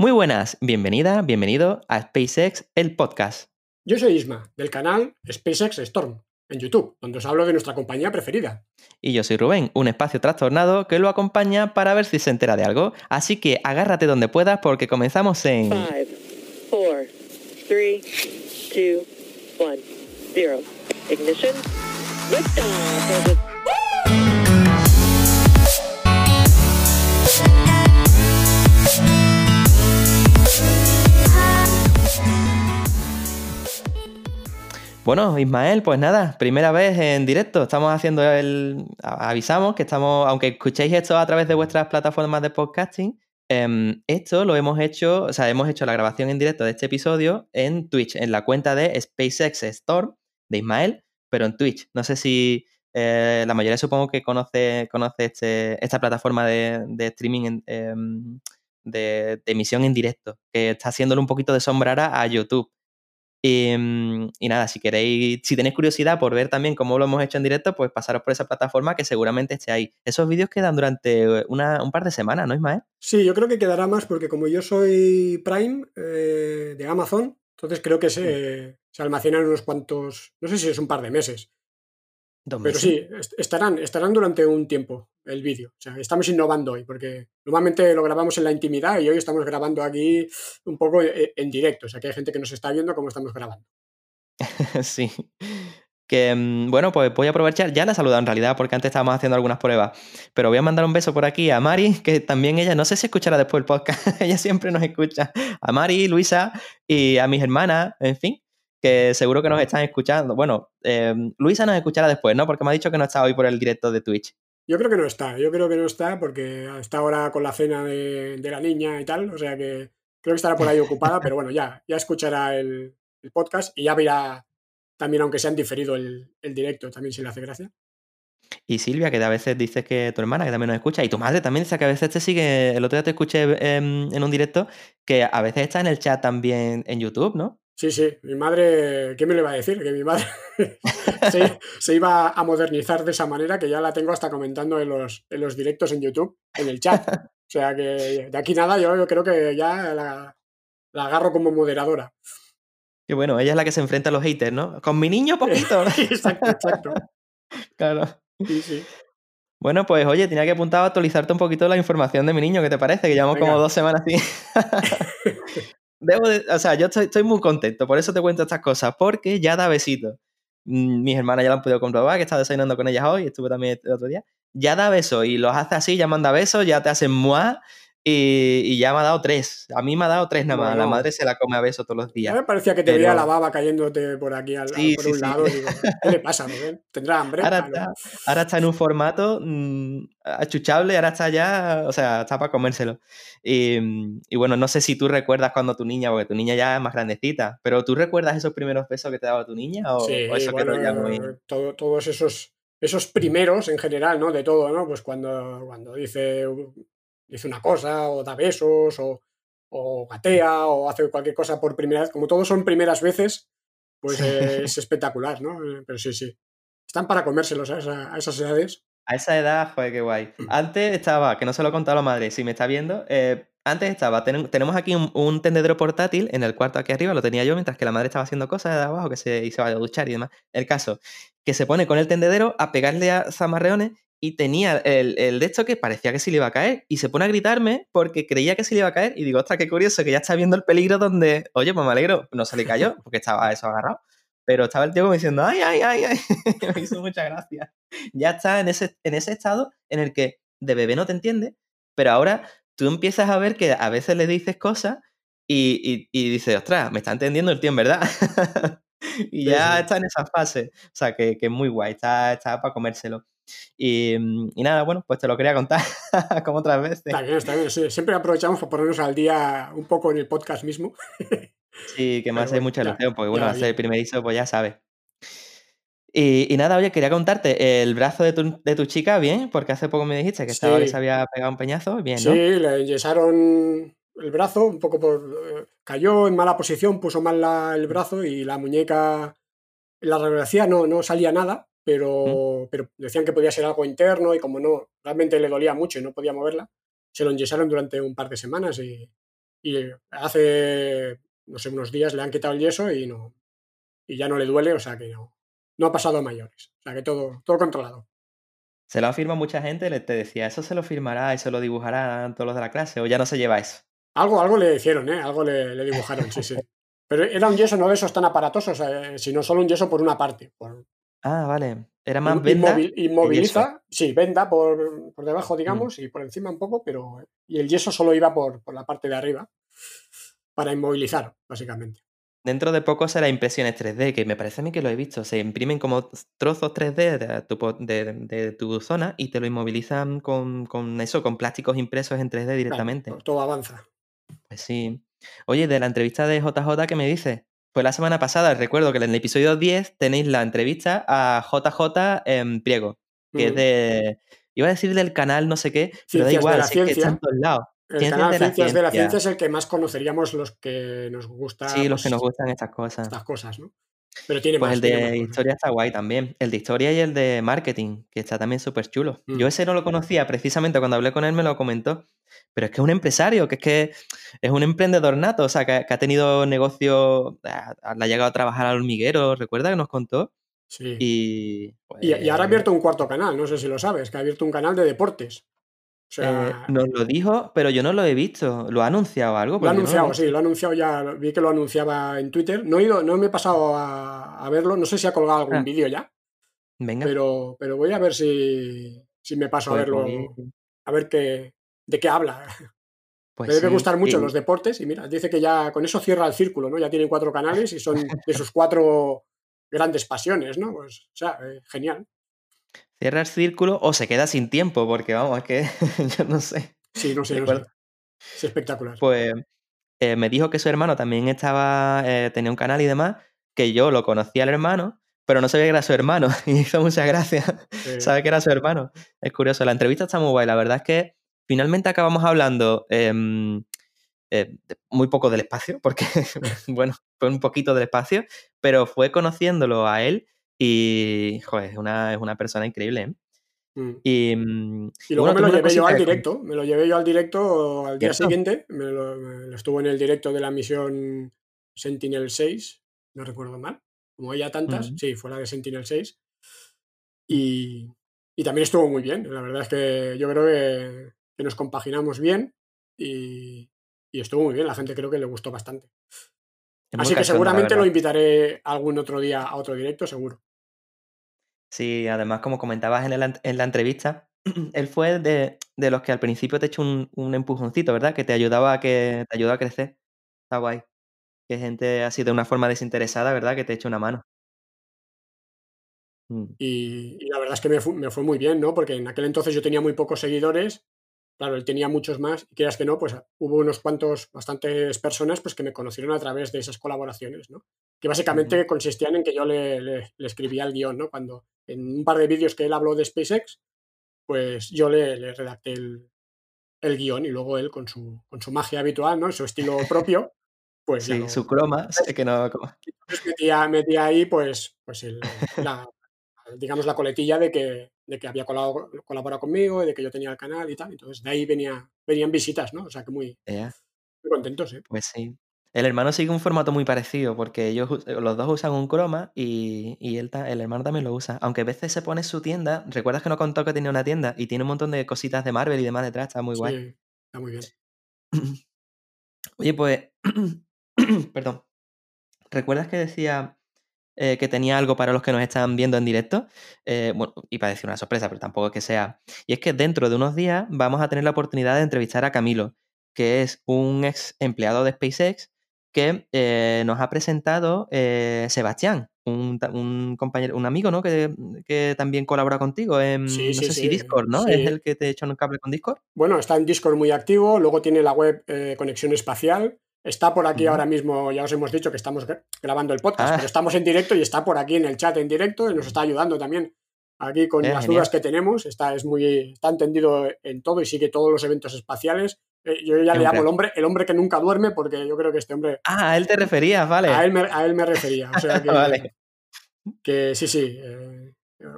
Muy buenas, bienvenida, bienvenido a SpaceX, el podcast. Yo soy Isma, del canal SpaceX Storm, en YouTube, donde os hablo de nuestra compañía preferida. Y yo soy Rubén, un espacio trastornado que lo acompaña para ver si se entera de algo. Así que agárrate donde puedas porque comenzamos en... 5, 4, 3, 2, 1, 0. Ignition. Liftoff. Bueno, Ismael, pues nada, primera vez en directo. Estamos haciendo el. Avisamos que estamos, aunque escuchéis esto a través de vuestras plataformas de podcasting, em, esto lo hemos hecho, o sea, hemos hecho la grabación en directo de este episodio en Twitch, en la cuenta de SpaceX Store de Ismael, pero en Twitch. No sé si eh, la mayoría supongo que conoce, conoce este, esta plataforma de, streaming em, de, de emisión en directo, que está haciéndole un poquito de sombrara a YouTube. Y, mm, y nada, si queréis, si tenéis curiosidad por ver también cómo lo hemos hecho en directo, pues pasaros por esa plataforma que seguramente esté ahí. Esos vídeos quedan durante una- un par de semanas, ¿no, Ismael? Sí, yo creo que quedará más porque como yo soy Prime eh, de Amazon, entonces creo que se, se almacenan unos cuantos, no sé si es un par de meses, Dos pero meses. sí, est- estarán, estarán durante un tiempo el vídeo. O sea, estamos innovando hoy porque normalmente lo grabamos en la intimidad y hoy estamos grabando aquí un poco e- en directo. O sea, que hay gente que nos está viendo cómo estamos grabando. Sí. Que mm, bueno, pues voy a aprovechar, ya la he saludado en realidad, porque antes estábamos haciendo algunas pruebas. Pero voy a mandar un beso por aquí a Mari, que también ella, no sé si escuchará después el podcast, ella siempre nos escucha. A Mari, Luisa y a mis hermanas, en fin, que seguro que nos están escuchando. Bueno, eh, Luisa nos escuchará después, ¿no? Porque me ha dicho que no está hoy por el directo de Twitch. Yo creo que no está, yo creo que no está porque está ahora con la cena de, de la niña y tal, o sea que creo que estará por ahí ocupada, pero bueno, ya, ya escuchará el, el podcast y ya verá también, aunque sea en diferido, el, el directo, también si le hace gracia. Y Silvia, que a veces dices que tu hermana, que también nos escucha, y tu madre también dice que a veces te sigue, el otro día te escuché em, en un directo, que a veces está en el chat también en YouTube, ¿no? Sí, sí, mi madre, ¿qué me le va a decir? Que mi madre se, se iba a modernizar de esa manera que ya la tengo hasta comentando en los, en los directos en YouTube, en el chat. O sea que de aquí nada, yo, yo creo que ya la, la agarro como moderadora. Que bueno, ella es la que se enfrenta a los haters, ¿no? Con mi niño poquito. exacto, exacto. claro. Sí, sí. Bueno, pues oye, tenía que apuntar a actualizarte un poquito la información de mi niño, ¿qué te parece? Que llevamos como dos semanas así. Debo de- o sea, yo estoy, estoy muy contento, por eso te cuento estas cosas, porque ya da besitos. Mm, Mis hermanas ya lo han podido comprobar, que he estado desayunando con ellas hoy, estuve también el otro día. Ya da besos y los hace así, ya manda besos, ya te hacen muá y, y ya me ha dado tres. A mí me ha dado tres nada más. La madre se la come a besos todos los días. me parecía que te veía Pero- la baba cayéndote por aquí al, Sí, por sí, un sí. lado. Digo, ¿qué le pasa, Rubén? ¿Tendrá hambre? Ahora Ah, está, ahora está en un formato mm, achuchable, ahora está ya, o sea, está para comérselo. Y, mm, y bueno, no sé si tú recuerdas cuando tu niña, porque tu niña ya es más grandecita, pero ¿tú recuerdas esos primeros besos que te daba tu niña? ¿O, Sí, o eso bueno, ya muy... eh, todo- todos esos, esos primeros en general, ¿no? De todo, ¿no? Pues cuando, cuando dice, dice una cosa, o da besos, o, o gatea, o hace cualquier cosa por primera vez. Como todos son primeras veces, pues Sí. eh, es espectacular, ¿no? Eh, Pero sí, sí. Están para comérselos a, esa- a esas edades. A esa edad, joder, qué guay. Antes estaba, que no se lo he contado a la madre, si me está viendo, eh, antes estaba, ten- tenemos aquí un, un tendedero portátil en el cuarto aquí arriba, lo tenía yo mientras que la madre estaba haciendo cosas de abajo, que se, y se a duchar y demás. El caso, que se pone con el tendedero a pegarle a zamarreones y tenía el, el de esto que parecía que se le iba a caer y se pone a gritarme porque creía que se le iba a caer y digo, ostras, qué curioso, que ya está viendo el peligro donde, oye, pues me alegro, no se le cayó porque estaba eso agarrado. Pero estaba el tío como diciendo, ay, ay, ay, ay, me hizo mucha gracia ya está en ese, en ese estado en el que de bebé no te entiende, pero ahora tú empiezas a ver que a veces le dices cosas y, y, y dices, ostras, me está entendiendo el tío en verdad. y Sí, ya sí. está en esa fase. O sea, que, que es muy guay, está, está para comérselo. Y, mm, y nada, bueno, pues te lo quería contar como otras veces. Está bien, está bien. sí. Siempre aprovechamos para ponernos al día un poco en el podcast mismo. Sí, que me hace bueno, mucha ya- ilusión, porque bueno, hacer el primerizo, pues ya sabes. Y, y nada, oye, quería contarte el brazo de tu, de tu chica, bien, porque hace poco me dijiste que estaba que Sí. se había pegado un peñazo, bien, Sí, ¿no? le enyesaron el brazo, un poco por. cayó en mala posición, puso mal la- el brazo y la muñeca. La radiografía no, no salía nada, pero, pero decían que podía ser algo interno y como no, realmente le dolía mucho y no podía moverla, se lo enyesaron durante un par de semanas y, y hace, no sé, unos días le han quitado el yeso y no y ya no le duele, o sea que no, no ha pasado a mayores. O sea que todo, todo controlado. Se lo ha firmado mucha gente, le te decía, eso se lo firmará y se lo dibujará todos los de la clase, o ya no se lleva eso. Algo, algo le hicieron, ¿eh? Algo le, le dibujaron, sí, sí. Pero era un yeso no de esos tan aparatosos, eh, sino solo un yeso por una parte. Por, Ah, vale. Era más venda. inmovil- inmoviliza, sí, venda por, por debajo, Mm. digamos, y por encima un poco, pero. Y el yeso solo iba por, por la parte de arriba para inmovilizar, básicamente. Dentro de poco será impresiones 3D, que me parece a mí que lo he visto. Se imprimen como trozos 3D de tu, de, de tu zona y te lo inmovilizan con, con eso, con plásticos impresos en 3D Claro, directamente. to- todo avanza. Pues sí. Oye, de la entrevista de JJ, ¿qué me dices? Fue la semana pasada, recuerdo que en el episodio 10 tenéis la entrevista a JJ en Priego, que es Mm. de. Iba a decir del canal no sé qué, pero da igual, es que está ciencia. en todos lados. El canal de la Ciencias de la Ciencia. Ciencia es el que más conoceríamos los que nos gusta Sí, los que pues, nos gustan estas cosas. estas cosas, ¿no? Pero tiene Pues más. el más de historia está guay también. El de historia y el de marketing, que está también súper chulo. Yo Mm. ese no lo conocía, precisamente cuando hablé con él me lo comentó. Pero es que es un empresario, que es que es un emprendedor nato, o sea, que, que ha tenido negocio, ah, le ha llegado a trabajar al hormiguero, ¿recuerda que nos contó? Sí. Y, Y, y ahora ha pues, abierto un cuarto canal, no sé si lo sabes, que ha abierto un canal de deportes. O eh, sea, nos lo dijo, pero yo no lo he visto. ¿Lo ha anunciado algo? lo ha no lo anunciado, visto. sí, lo ha anunciado ya, vi que lo anunciaba en Twitter. No he ido, no me he pasado a, a verlo, no sé si ha colgado algún Ah, vídeo ya, venga, pero, pero voy a ver si, si me paso a pues, verlo, a ver qué, de qué habla. pues Me debe gustar mucho los deportes y mira, dice que ya con eso cierra el círculo, ¿no? Ya tienen cuatro canales y son de sus cuatro grandes pasiones, ¿no? Pues, o sea, eh, genial. Cierra el círculo o se queda sin tiempo, porque vamos, es que yo no sé. Sí, no sé, no sé. Es espectacular. Pues eh, me dijo que su hermano también estaba, eh, tenía un canal y demás, que yo lo conocía al hermano, pero no sabía que era su hermano. Y hizo mucha gracia Eh, saber que era su hermano. Es curioso, la entrevista está muy guay. La verdad es que finalmente acabamos hablando em, eh, muy poco del espacio, porque, bueno, fue un poquito del espacio, pero fue conociéndolo a él y, joder, es una, es una persona increíble. ¿eh? mm. Y, mm, Y luego bueno, me lo llevé yo al con- directo, me lo llevé yo al directo al día siguiente, me lo, me lo estuvo en el directo de la misión Sentinel 6, no recuerdo mal, como había tantas, sí, fue la de Sentinel 6, y, y también estuvo muy bien, la verdad es que yo creo que, que nos compaginamos bien y, y estuvo muy bien, la gente creo que le gustó bastante. Así que seguramente lo invitaré algún otro día a otro directo, seguro. Sí, además, como comentabas en, el- en la entrevista, él fue de, de los que al principio te echó un, un empujoncito, ¿verdad? Que te ayudaba a que te ayudó a crecer. Está guay. Que gente así de una forma desinteresada, ¿verdad? Que te eche una mano. Mm, Y, y la verdad es que me, fu- me fue muy bien, ¿no? Porque en aquel entonces yo tenía muy pocos seguidores, claro, él tenía muchos más, y quieras que no, pues hubo unos cuantos, bastantes personas pues que me conocieron a través de esas colaboraciones, ¿no? Que básicamente consistían en que yo le, le- le escribía el guion, ¿no? Cuando en un par de vídeos que él habló de SpaceX, pues yo le, le redacté el, el guion y luego él con su, con su magia habitual, ¿no? Su estilo propio, pues Sí, lo, su croma, sé que no. entonces metía, metía ahí pues, pues el- la, digamos la coletilla de que, de que había colado- colaborado conmigo, y de que yo tenía el canal y tal. Entonces de ahí venía, venían visitas, ¿no? O sea que muy, muy contentos, ¿eh? pues sí. El hermano sigue un formato muy parecido, porque ellos us- los dos usan un croma y, y él el hermano también lo usa. Aunque a veces se pone su tienda. ¿Recuerdas que nos contó que tenía una tienda? Y tiene un montón de cositas de Marvel y demás detrás, está muy guay. Sí, está muy bien. Oye, pues, perdón. ¿Recuerdas que decía eh, que tenía algo para los que nos están viendo en directo? Eh, bueno, iba a decir una sorpresa, pero tampoco es que sea. Y es que dentro de unos días vamos a tener la oportunidad de entrevistar a Camilo, que es un ex empleado de SpaceX que eh, nos ha presentado eh, Sebastián, un, compañero, un amigo, ¿no? Que, que también colabora contigo en, Sí, no sí, sé si Discord, ¿no? Es el que te echa un cable con Discord. Bueno, está en Discord muy activo, luego tiene la web eh, Conexión Espacial. Está por aquí ahora mismo, ya os hemos dicho que estamos gra- grabando el podcast, Ah. pero estamos en directo y está por aquí en el chat en directo y nos está ayudando también aquí con Eh, las genial. dudas que tenemos. Está, es muy, está entendido en todo y sigue todos los eventos espaciales. Eh, yo ya le llamo el hombre, el hombre que nunca duerme porque yo creo que este hombre, Ah, a él te referías, vale. a él me, a él me refería. O sea que, Vale. que sí, sí, eh,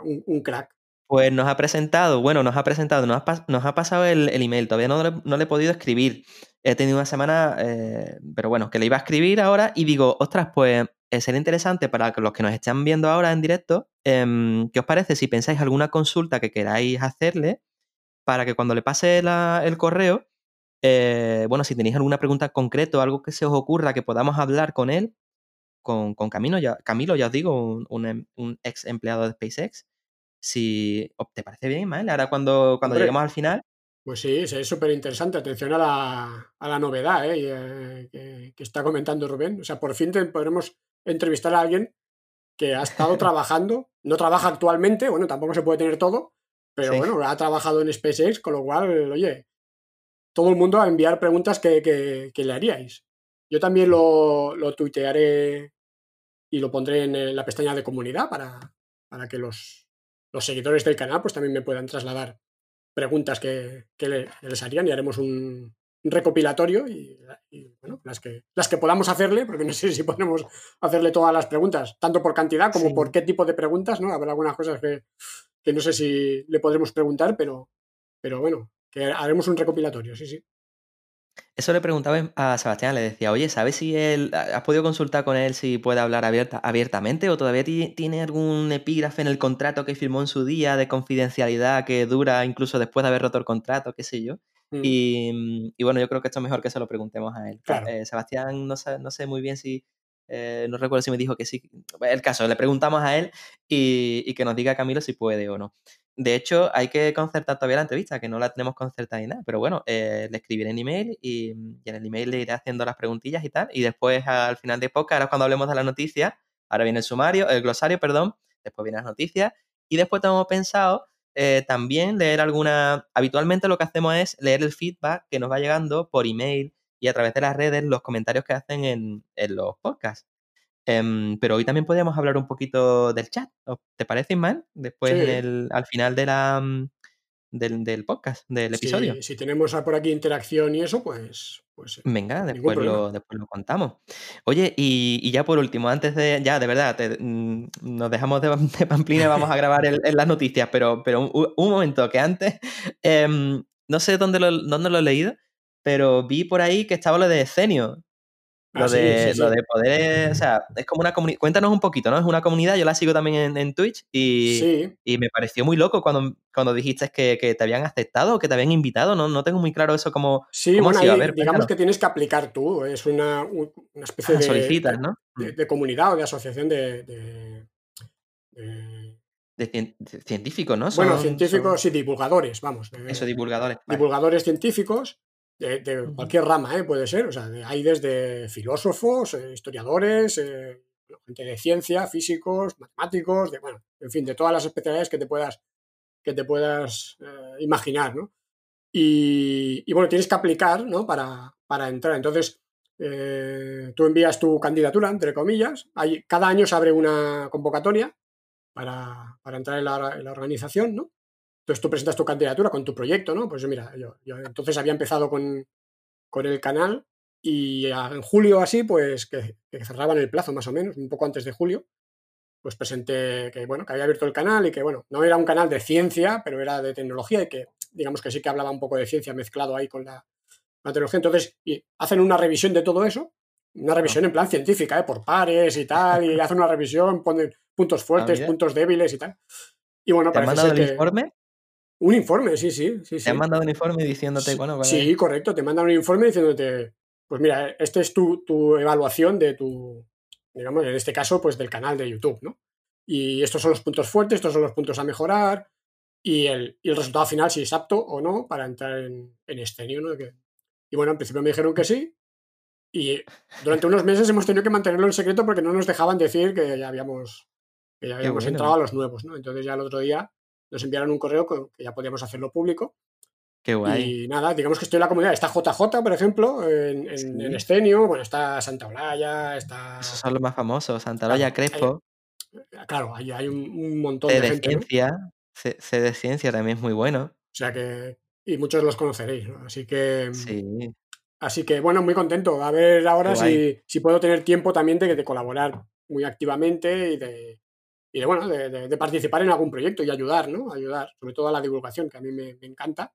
un, un crack. Pues nos ha presentado, bueno, nos ha presentado, nos ha, nos ha pasado el, el email, todavía no, le- no le he podido escribir. He tenido una semana, eh, pero bueno, que le iba a escribir ahora y digo, ostras, pues sería interesante para los que nos están viendo ahora en directo, em, ¿qué os parece si pensáis alguna consulta que queráis hacerle para que cuando le pase la- el correo, eh, bueno, si tenéis alguna pregunta concreta, algo que se os ocurra que podamos hablar con él, con, con Camilo, ya, Camilo, ya os digo, un, un em- un ex empleado de SpaceX, si te parece bien, Ismael, ahora cuando, cuando Hombre. lleguemos al final, Pues sí, sí, es súper interesante. Atención a la, a la novedad ¿eh? Y, eh, que, que está comentando Rubén. O sea, por fin te- podremos entrevistar a alguien que ha estado trabajando, no trabaja actualmente, bueno, tampoco se puede tener todo, pero Sí. bueno, ha trabajado en SpaceX, con lo cual, oye, todo el mundo a enviar preguntas que, que- que le haríais. Yo también lo, lo tuitearé y lo pondré en eh, la pestaña de comunidad para, para que los, los seguidores del canal pues también me puedan trasladar preguntas que, que le- les harían y haremos un, un recopilatorio y, y, bueno, las que, las que podamos hacerle, porque no sé si podemos hacerle todas las preguntas, tanto por cantidad como Sí. por qué tipo de preguntas, ¿no? Habrá algunas cosas que, que no sé si le podremos preguntar, pero, pero bueno, que haremos un recopilatorio, sí, sí. eso le preguntaba a Sebastián, le decía, oye, ¿sabes si él, has podido consultar con él si puede hablar abierta, abiertamente o todavía ti- tiene algún epígrafe en el contrato que firmó en su día de confidencialidad que dura incluso después de haber roto el contrato, qué sé yo? Mm. Y, mm, y bueno, yo creo que esto es mejor que se lo preguntemos a él. Claro. Eh, Sebastián, no sé, no sé muy bien si, eh, no recuerdo si me dijo que sí. El caso, le preguntamos a él y, y que nos diga Camilo si puede o no. De hecho, hay que concertar todavía la entrevista, que no la tenemos concertada ni nada, pero bueno, eh, le escribiré en email y, y en el email le iré haciendo las preguntillas y tal. Y después, al final de podcast, ahora cuando hablemos de las noticias, ahora viene el sumario, el glosario, perdón, después vienen las noticias y después tenemos pensado eh, también leer alguna. Habitualmente lo que hacemos es leer el feedback que nos va llegando por email y a través de las redes, los comentarios que hacen en, en los podcasts. Em, pero hoy también podríamos hablar un poquito del chat. ¿o ¿Te parece, Ismael? Después, Sí. en el- al final de la, mm, del, del podcast, del Si- episodio. Si, tenemos por aquí interacción y eso, pues, pues eh, Venga, después lo, después lo contamos. Oye, y, y ya por último, antes de, ya, de verdad, te- mm, nos dejamos de, de Pamplina y vamos a grabar el- en las noticias, pero, pero un, un momento, que antes, em, no sé dónde lo, dónde lo he leído, pero vi por ahí que estaba lo de Cenio. Lo, sí, de, sí, lo sí. de poder, o sea, es como una comunidad, cuéntanos un poquito, ¿no? Es una comunidad, yo la sigo también en, en Twitch y, y me pareció muy loco cuando, cuando dijiste que, que te habían aceptado que te habían invitado, no, no tengo muy claro eso como... sí, ¿Cómo ha bueno, sido? A ahí ver, digamos que tienes que aplicar tú, es una, un- una especie Ah, de, solicitas, ¿no? de- de comunidad o de asociación de, de- de- De, cien- de científicos, ¿no? bueno, científicos son- y divulgadores, vamos. eso, divulgadores. vale. divulgadores científicos de, cualquier rama, ¿eh? puede ser. O sea, de- hay desde filósofos, eh, historiadores, eh, gente de ciencia, físicos, matemáticos, de, bueno, en fin, de todas las especialidades que te puedas, que te puedas eh, imaginar, ¿no? Y, y, bueno, tienes que aplicar, ¿no? Para, para entrar. Entonces, tú envías tu candidatura, entre comillas. Hay, cada año se abre una convocatoria para, para entrar en la, en la organización, ¿no? Entonces tú presentas tu candidatura con tu proyecto, ¿no? Pues yo, mira, yo, yo entonces había empezado con, con el canal y en julio así, pues que, que cerraban el plazo más o menos, un poco antes de julio, pues presenté que, bueno, que había abierto el canal y que, bueno, no era un canal de ciencia, pero era de tecnología y que, digamos que sí que hablaba un poco de ciencia mezclado ahí con la, la tecnología. Entonces, y hacen una revisión de todo eso, una revisión en plan científica, ¿eh? por pares y tal, y hacen una revisión, ponen puntos fuertes, mira. puntos débiles y tal. Y bueno, ¿Te parece ser el que... informe? Un informe, sí, sí, sí. ¿Te sí. han mandado un informe diciéndote, bueno, cuál Sí, correcto. Te mandan un informe diciéndote, pues mira, este es tu, tu evaluación de tu, digamos, en este caso, pues del canal de YouTube, ¿no? Y estos son los puntos fuertes, estos son los puntos a mejorar y el, y el resultado final, si es apto o no para entrar en, en Escenio, ¿no? Que- y bueno, en principio me dijeron que sí y durante unos meses hemos tenido que mantenerlo en secreto porque no nos dejaban decir que ya habíamos, que ya habíamos bueno. entrado a los nuevos, ¿no? Entonces ya el otro día nos enviaron un correo que ya podíamos hacerlo público Qué guay. y nada, digamos que estoy en la comunidad. Está JJ, por ejemplo, en, en, Sí. en Escenio. Bueno, está Santa Olaya, está. Esos son los más famosos. Santaloya, Claro, Crespo, Claro, hay, hay un, un montón C de de gente. ¿no? Ciencia. C, C de Ciencia también es muy bueno. O sea que. Y muchos los conoceréis, ¿no? Así que. Sí. Así que, bueno, muy contento. A ver ahora si, si puedo tener tiempo también de, de colaborar muy activamente y de, y de, bueno, de, de- de participar en algún proyecto y ayudar, ¿no? Ayudar, sobre todo a la divulgación, que a mí me, me encanta.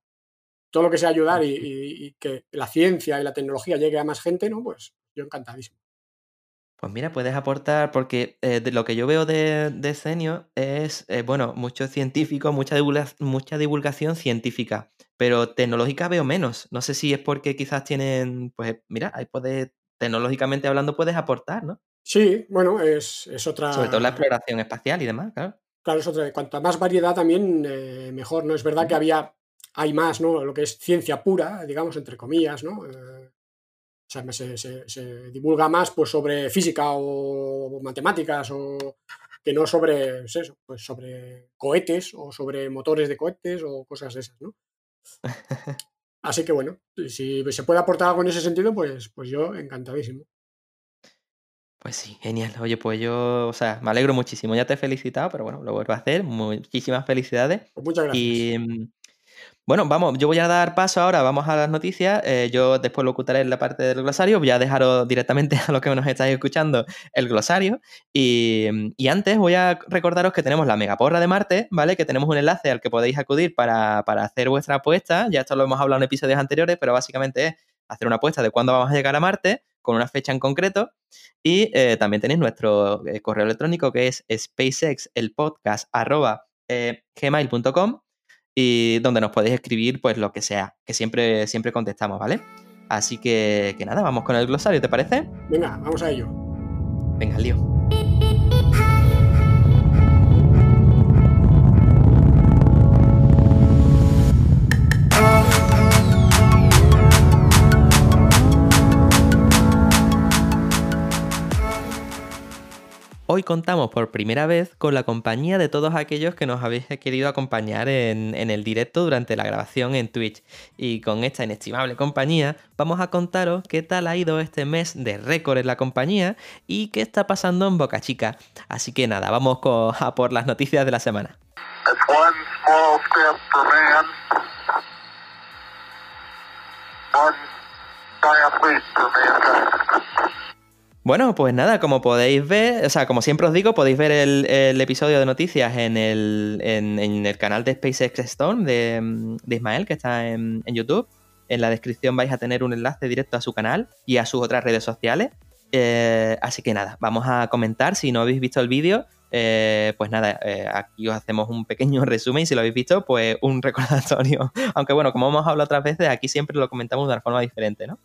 Todo lo que sea ayudar y, y- y que la ciencia y la tecnología llegue a más gente, ¿no? Pues yo encantadísimo. Pues mira, puedes aportar, porque eh, de lo que yo veo de, de Cenio es, eh, bueno, mucho científico, mucha, divulga- mucha divulgación científica, pero tecnológica veo menos. No sé si es porque quizás tienen, pues mira, ahí puedes, tecnológicamente hablando, puedes aportar, ¿no? Sí, bueno, es, es otra. Sobre todo la exploración espacial y demás, claro. Claro, es otra. Cuanta más variedad también, eh, mejor, ¿no? Es verdad que había, hay más, ¿no? Lo que es ciencia pura, digamos, entre comillas, ¿no? Eh, o sea, se, se- se divulga más pues, sobre física o matemáticas o que no sobre, pues eso, pues sobre cohetes o sobre motores de cohetes o cosas de esas, ¿no? Así que bueno, si se puede aportar algo en ese sentido, pues, pues yo encantadísimo. Pues sí, genial. Oye, pues yo, o sea, me alegro muchísimo. Ya te he felicitado, pero bueno, lo vuelvo a hacer. Muchísimas felicidades. Pues muchas gracias. Y mm, bueno, vamos, yo voy a dar paso ahora, vamos a las noticias. eh, yo después lo ocultaré en la parte del glosario. Voy a dejaros directamente a los que nos estáis escuchando el glosario. Y, mm, y antes voy a recordaros que tenemos la megaporra de Marte, ¿vale? Que tenemos un enlace al que podéis acudir para, para hacer vuestra apuesta. Ya esto lo hemos hablado en episodios anteriores, pero básicamente es hacer una apuesta de cuándo vamos a llegar a Marte con una fecha en concreto. Y eh, también tenéis nuestro eh, correo electrónico que es spacexelpodcast.gmail.com y donde nos podéis escribir pues lo que sea, que siempre, siempre contestamos, ¿vale? Así que, que nada, vamos con el glosario, ¿te parece? Venga, vamos a ello. Venga, lío. Hoy contamos por primera vez con la compañía de todos aquellos que nos habéis querido acompañar en, el directo durante la grabación en Twitch. Y con esta inestimable compañía vamos a contaros qué tal ha ido este mes de récord en la compañía y qué está pasando en Boca Chica. Así que nada, vamos a por las noticias de la semana. Bueno, pues nada, como podéis ver, o sea, como siempre os digo, podéis ver el, episodio de noticias en el, en, el canal de SpaceX Storm de, Ismael, que está en, en YouTube. En la descripción vais a tener un enlace directo a su canal y a sus otras redes sociales. Eh, así que nada, vamos a comentar. Si no habéis visto el vídeo, eh, pues nada, eh, aquí os hacemos un pequeño resumen y si lo habéis visto, pues un recordatorio. Aunque bueno, como hemos hablado otras veces, aquí siempre lo comentamos de una forma diferente, ¿no?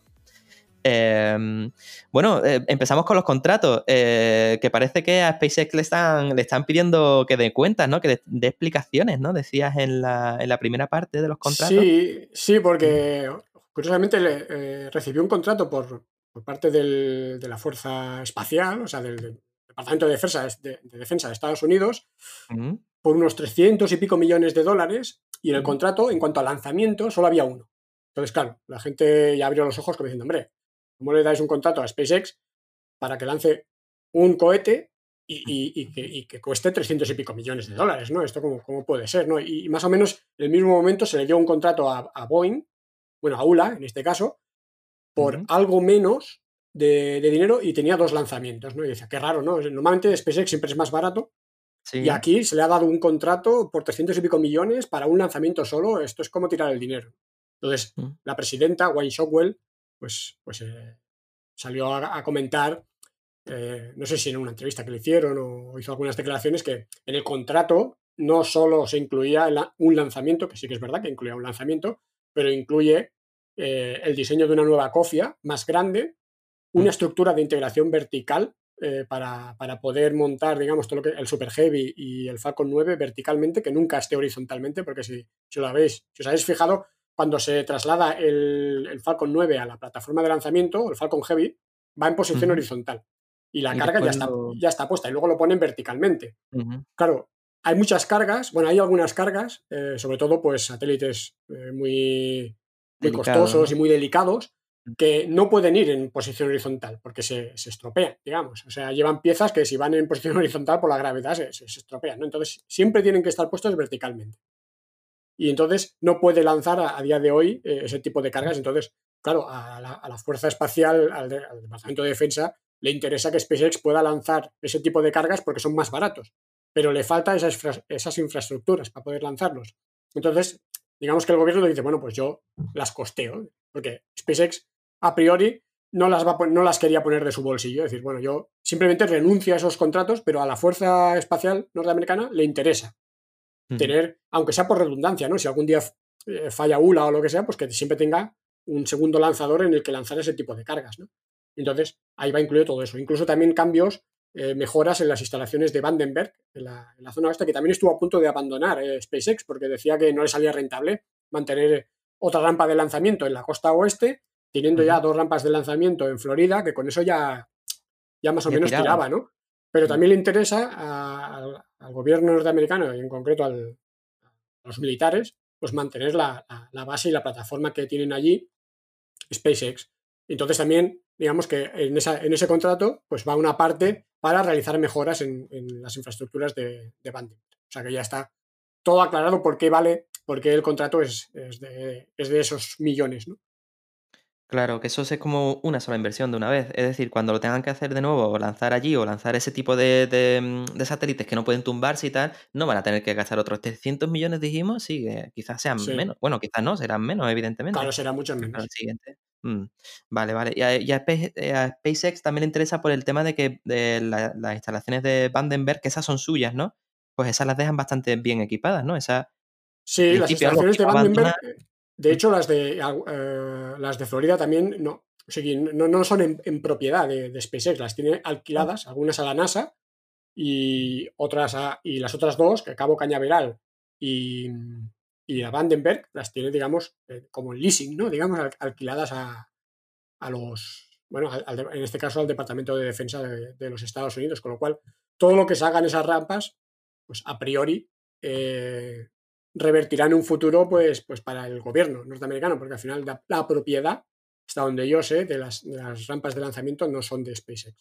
Eh, bueno, eh, empezamos con los contratos, eh, que parece que a SpaceX le están, le están pidiendo que dé cuentas, ¿no? Que dé explicaciones, ¿no? Decías en la, en la primera parte de los contratos. Sí, sí, porque curiosamente le, eh, recibió un contrato por, por parte del- de la Fuerza Espacial, o sea, del, del Departamento de Defensa de, de Defensa de Estados Unidos, por unos 300 y pico millones de dólares, y en el contrato, en cuanto al lanzamiento, solo había uno. Entonces, claro, la gente ya abrió los ojos como diciendo, hombre, ¿cómo le dais un contrato a SpaceX para que lance un cohete y, y- y que, y que cueste 300 y pico millones de dólares, ¿no? Esto cómo, cómo puede ser, ¿no? Y, más o menos en el mismo momento se le dio un contrato a, a Boeing, bueno, a ULA en este caso, por algo menos de, de dinero y tenía dos lanzamientos, ¿no? Y decía, qué raro, ¿no? Normalmente SpaceX siempre es más barato Sí. y aquí se le ha dado un contrato por 300 y pico millones para un lanzamiento solo. Esto es como tirar el dinero. Entonces, la presidenta, Wayne Shockwell, pues, pues eh, salió a, a comentar, eh, no sé si en una entrevista que le hicieron o hizo algunas declaraciones, que en el contrato no solo se incluía la- un lanzamiento, que sí que es verdad que incluía un lanzamiento, pero incluye eh, el diseño de una nueva cofia más grande, una Mm. estructura de integración vertical eh, para, para poder montar, digamos, todo lo que el Super Heavy y el Falcon 9 verticalmente, que nunca esté horizontalmente, porque si, si lo habéis, si os habéis fijado, cuando se traslada el, el Falcon 9 a la plataforma de lanzamiento, el Falcon Heavy, va en posición horizontal. Y la Y carga ya está, lo- ya está puesta y luego lo ponen verticalmente. Claro, hay muchas cargas, bueno, hay algunas cargas, eh, sobre todo pues satélites eh, muy, muy costosos y muy delicados, Mm. que no pueden ir en posición horizontal porque se, se estropean, digamos. O sea, llevan piezas que si van en posición horizontal por la gravedad se, se- se estropean, ¿no? Entonces, siempre tienen que estar puestos verticalmente. Y entonces no puede lanzar a, día de hoy eh, ese tipo de cargas. Entonces, claro, a la, Fuerza Espacial, al, de- al Departamento de Defensa, le interesa que SpaceX pueda lanzar ese tipo de cargas porque son más baratos. pero le falta esas, infra- esas infraestructuras para poder lanzarlos. Entonces, digamos que el gobierno dice, bueno, pues yo las costeo, porque SpaceX a priori no las, va no las quería poner de su bolsillo, es decir, bueno, yo simplemente renuncio a esos contratos, pero a la Fuerza Espacial Norteamericana le interesa Tener, aunque sea por redundancia, ¿no? Si algún día eh, falla ULA o lo que sea, pues que siempre tenga un segundo lanzador en el que lanzar ese tipo de cargas, ¿no? Entonces, ahí va incluido todo eso. Incluso también cambios, eh, mejoras en las instalaciones de Vandenberg, en la, en la zona oeste, que también estuvo a punto de abandonar eh, SpaceX, porque decía que no le salía rentable mantener otra rampa de lanzamiento en la costa oeste, teniendo ya dos rampas de lanzamiento en Florida, que con eso ya, ya más o Ya menos tiraba. tiraba, ¿no? Pero también le interesa a- al, al gobierno norteamericano y en concreto al- a los militares, pues mantener la, la- la base y la plataforma que tienen allí, SpaceX. Entonces también, digamos que en, esa, en ese contrato, pues va una parte para realizar mejoras en, en las infraestructuras de, de Vandenberg. O sea que ya está todo aclarado por qué vale, por qué el contrato es, es de, es de esos millones, ¿no? Claro, que eso es como una sola inversión de una vez. Es decir, cuando lo tengan que hacer de nuevo, o lanzar allí, o lanzar ese tipo de, de, mm, de satélites que no pueden tumbarse y tal, no van a tener que gastar otros 300 millones, dijimos. Sí, que quizás sean Sí. menos. Bueno, quizás no, serán menos, evidentemente. Claro, será mucho Para menos. siguiente. Mm, Vale, vale. Y a, y a Space- eh, a SpaceX también le interesa por el tema de que de la- las instalaciones de Vandenberg, que esas son suyas, ¿no? Pues esas las dejan bastante bien equipadas, ¿no? Esa, Sí, las instalaciones de Vandenberg. De hecho, las de, eh, las de Florida también no, o sea, no, no son en, en propiedad de, de SpaceX, las tiene alquiladas, algunas a la NASA y otras a, y las otras dos, que Cabo Cañaveral y, y a Vandenberg, las tiene, digamos, eh, como leasing, ¿no? Digamos, al- alquiladas a, a los, bueno, al- en este caso al Departamento de Defensa de, de los Estados Unidos, con lo cual todo lo que se haga en esas rampas, pues a priori eh, revertirá en un futuro pues, pues para el gobierno norteamericano, porque al final la, la propiedad, hasta donde yo sé, de las, de las rampas de lanzamiento no son de SpaceX.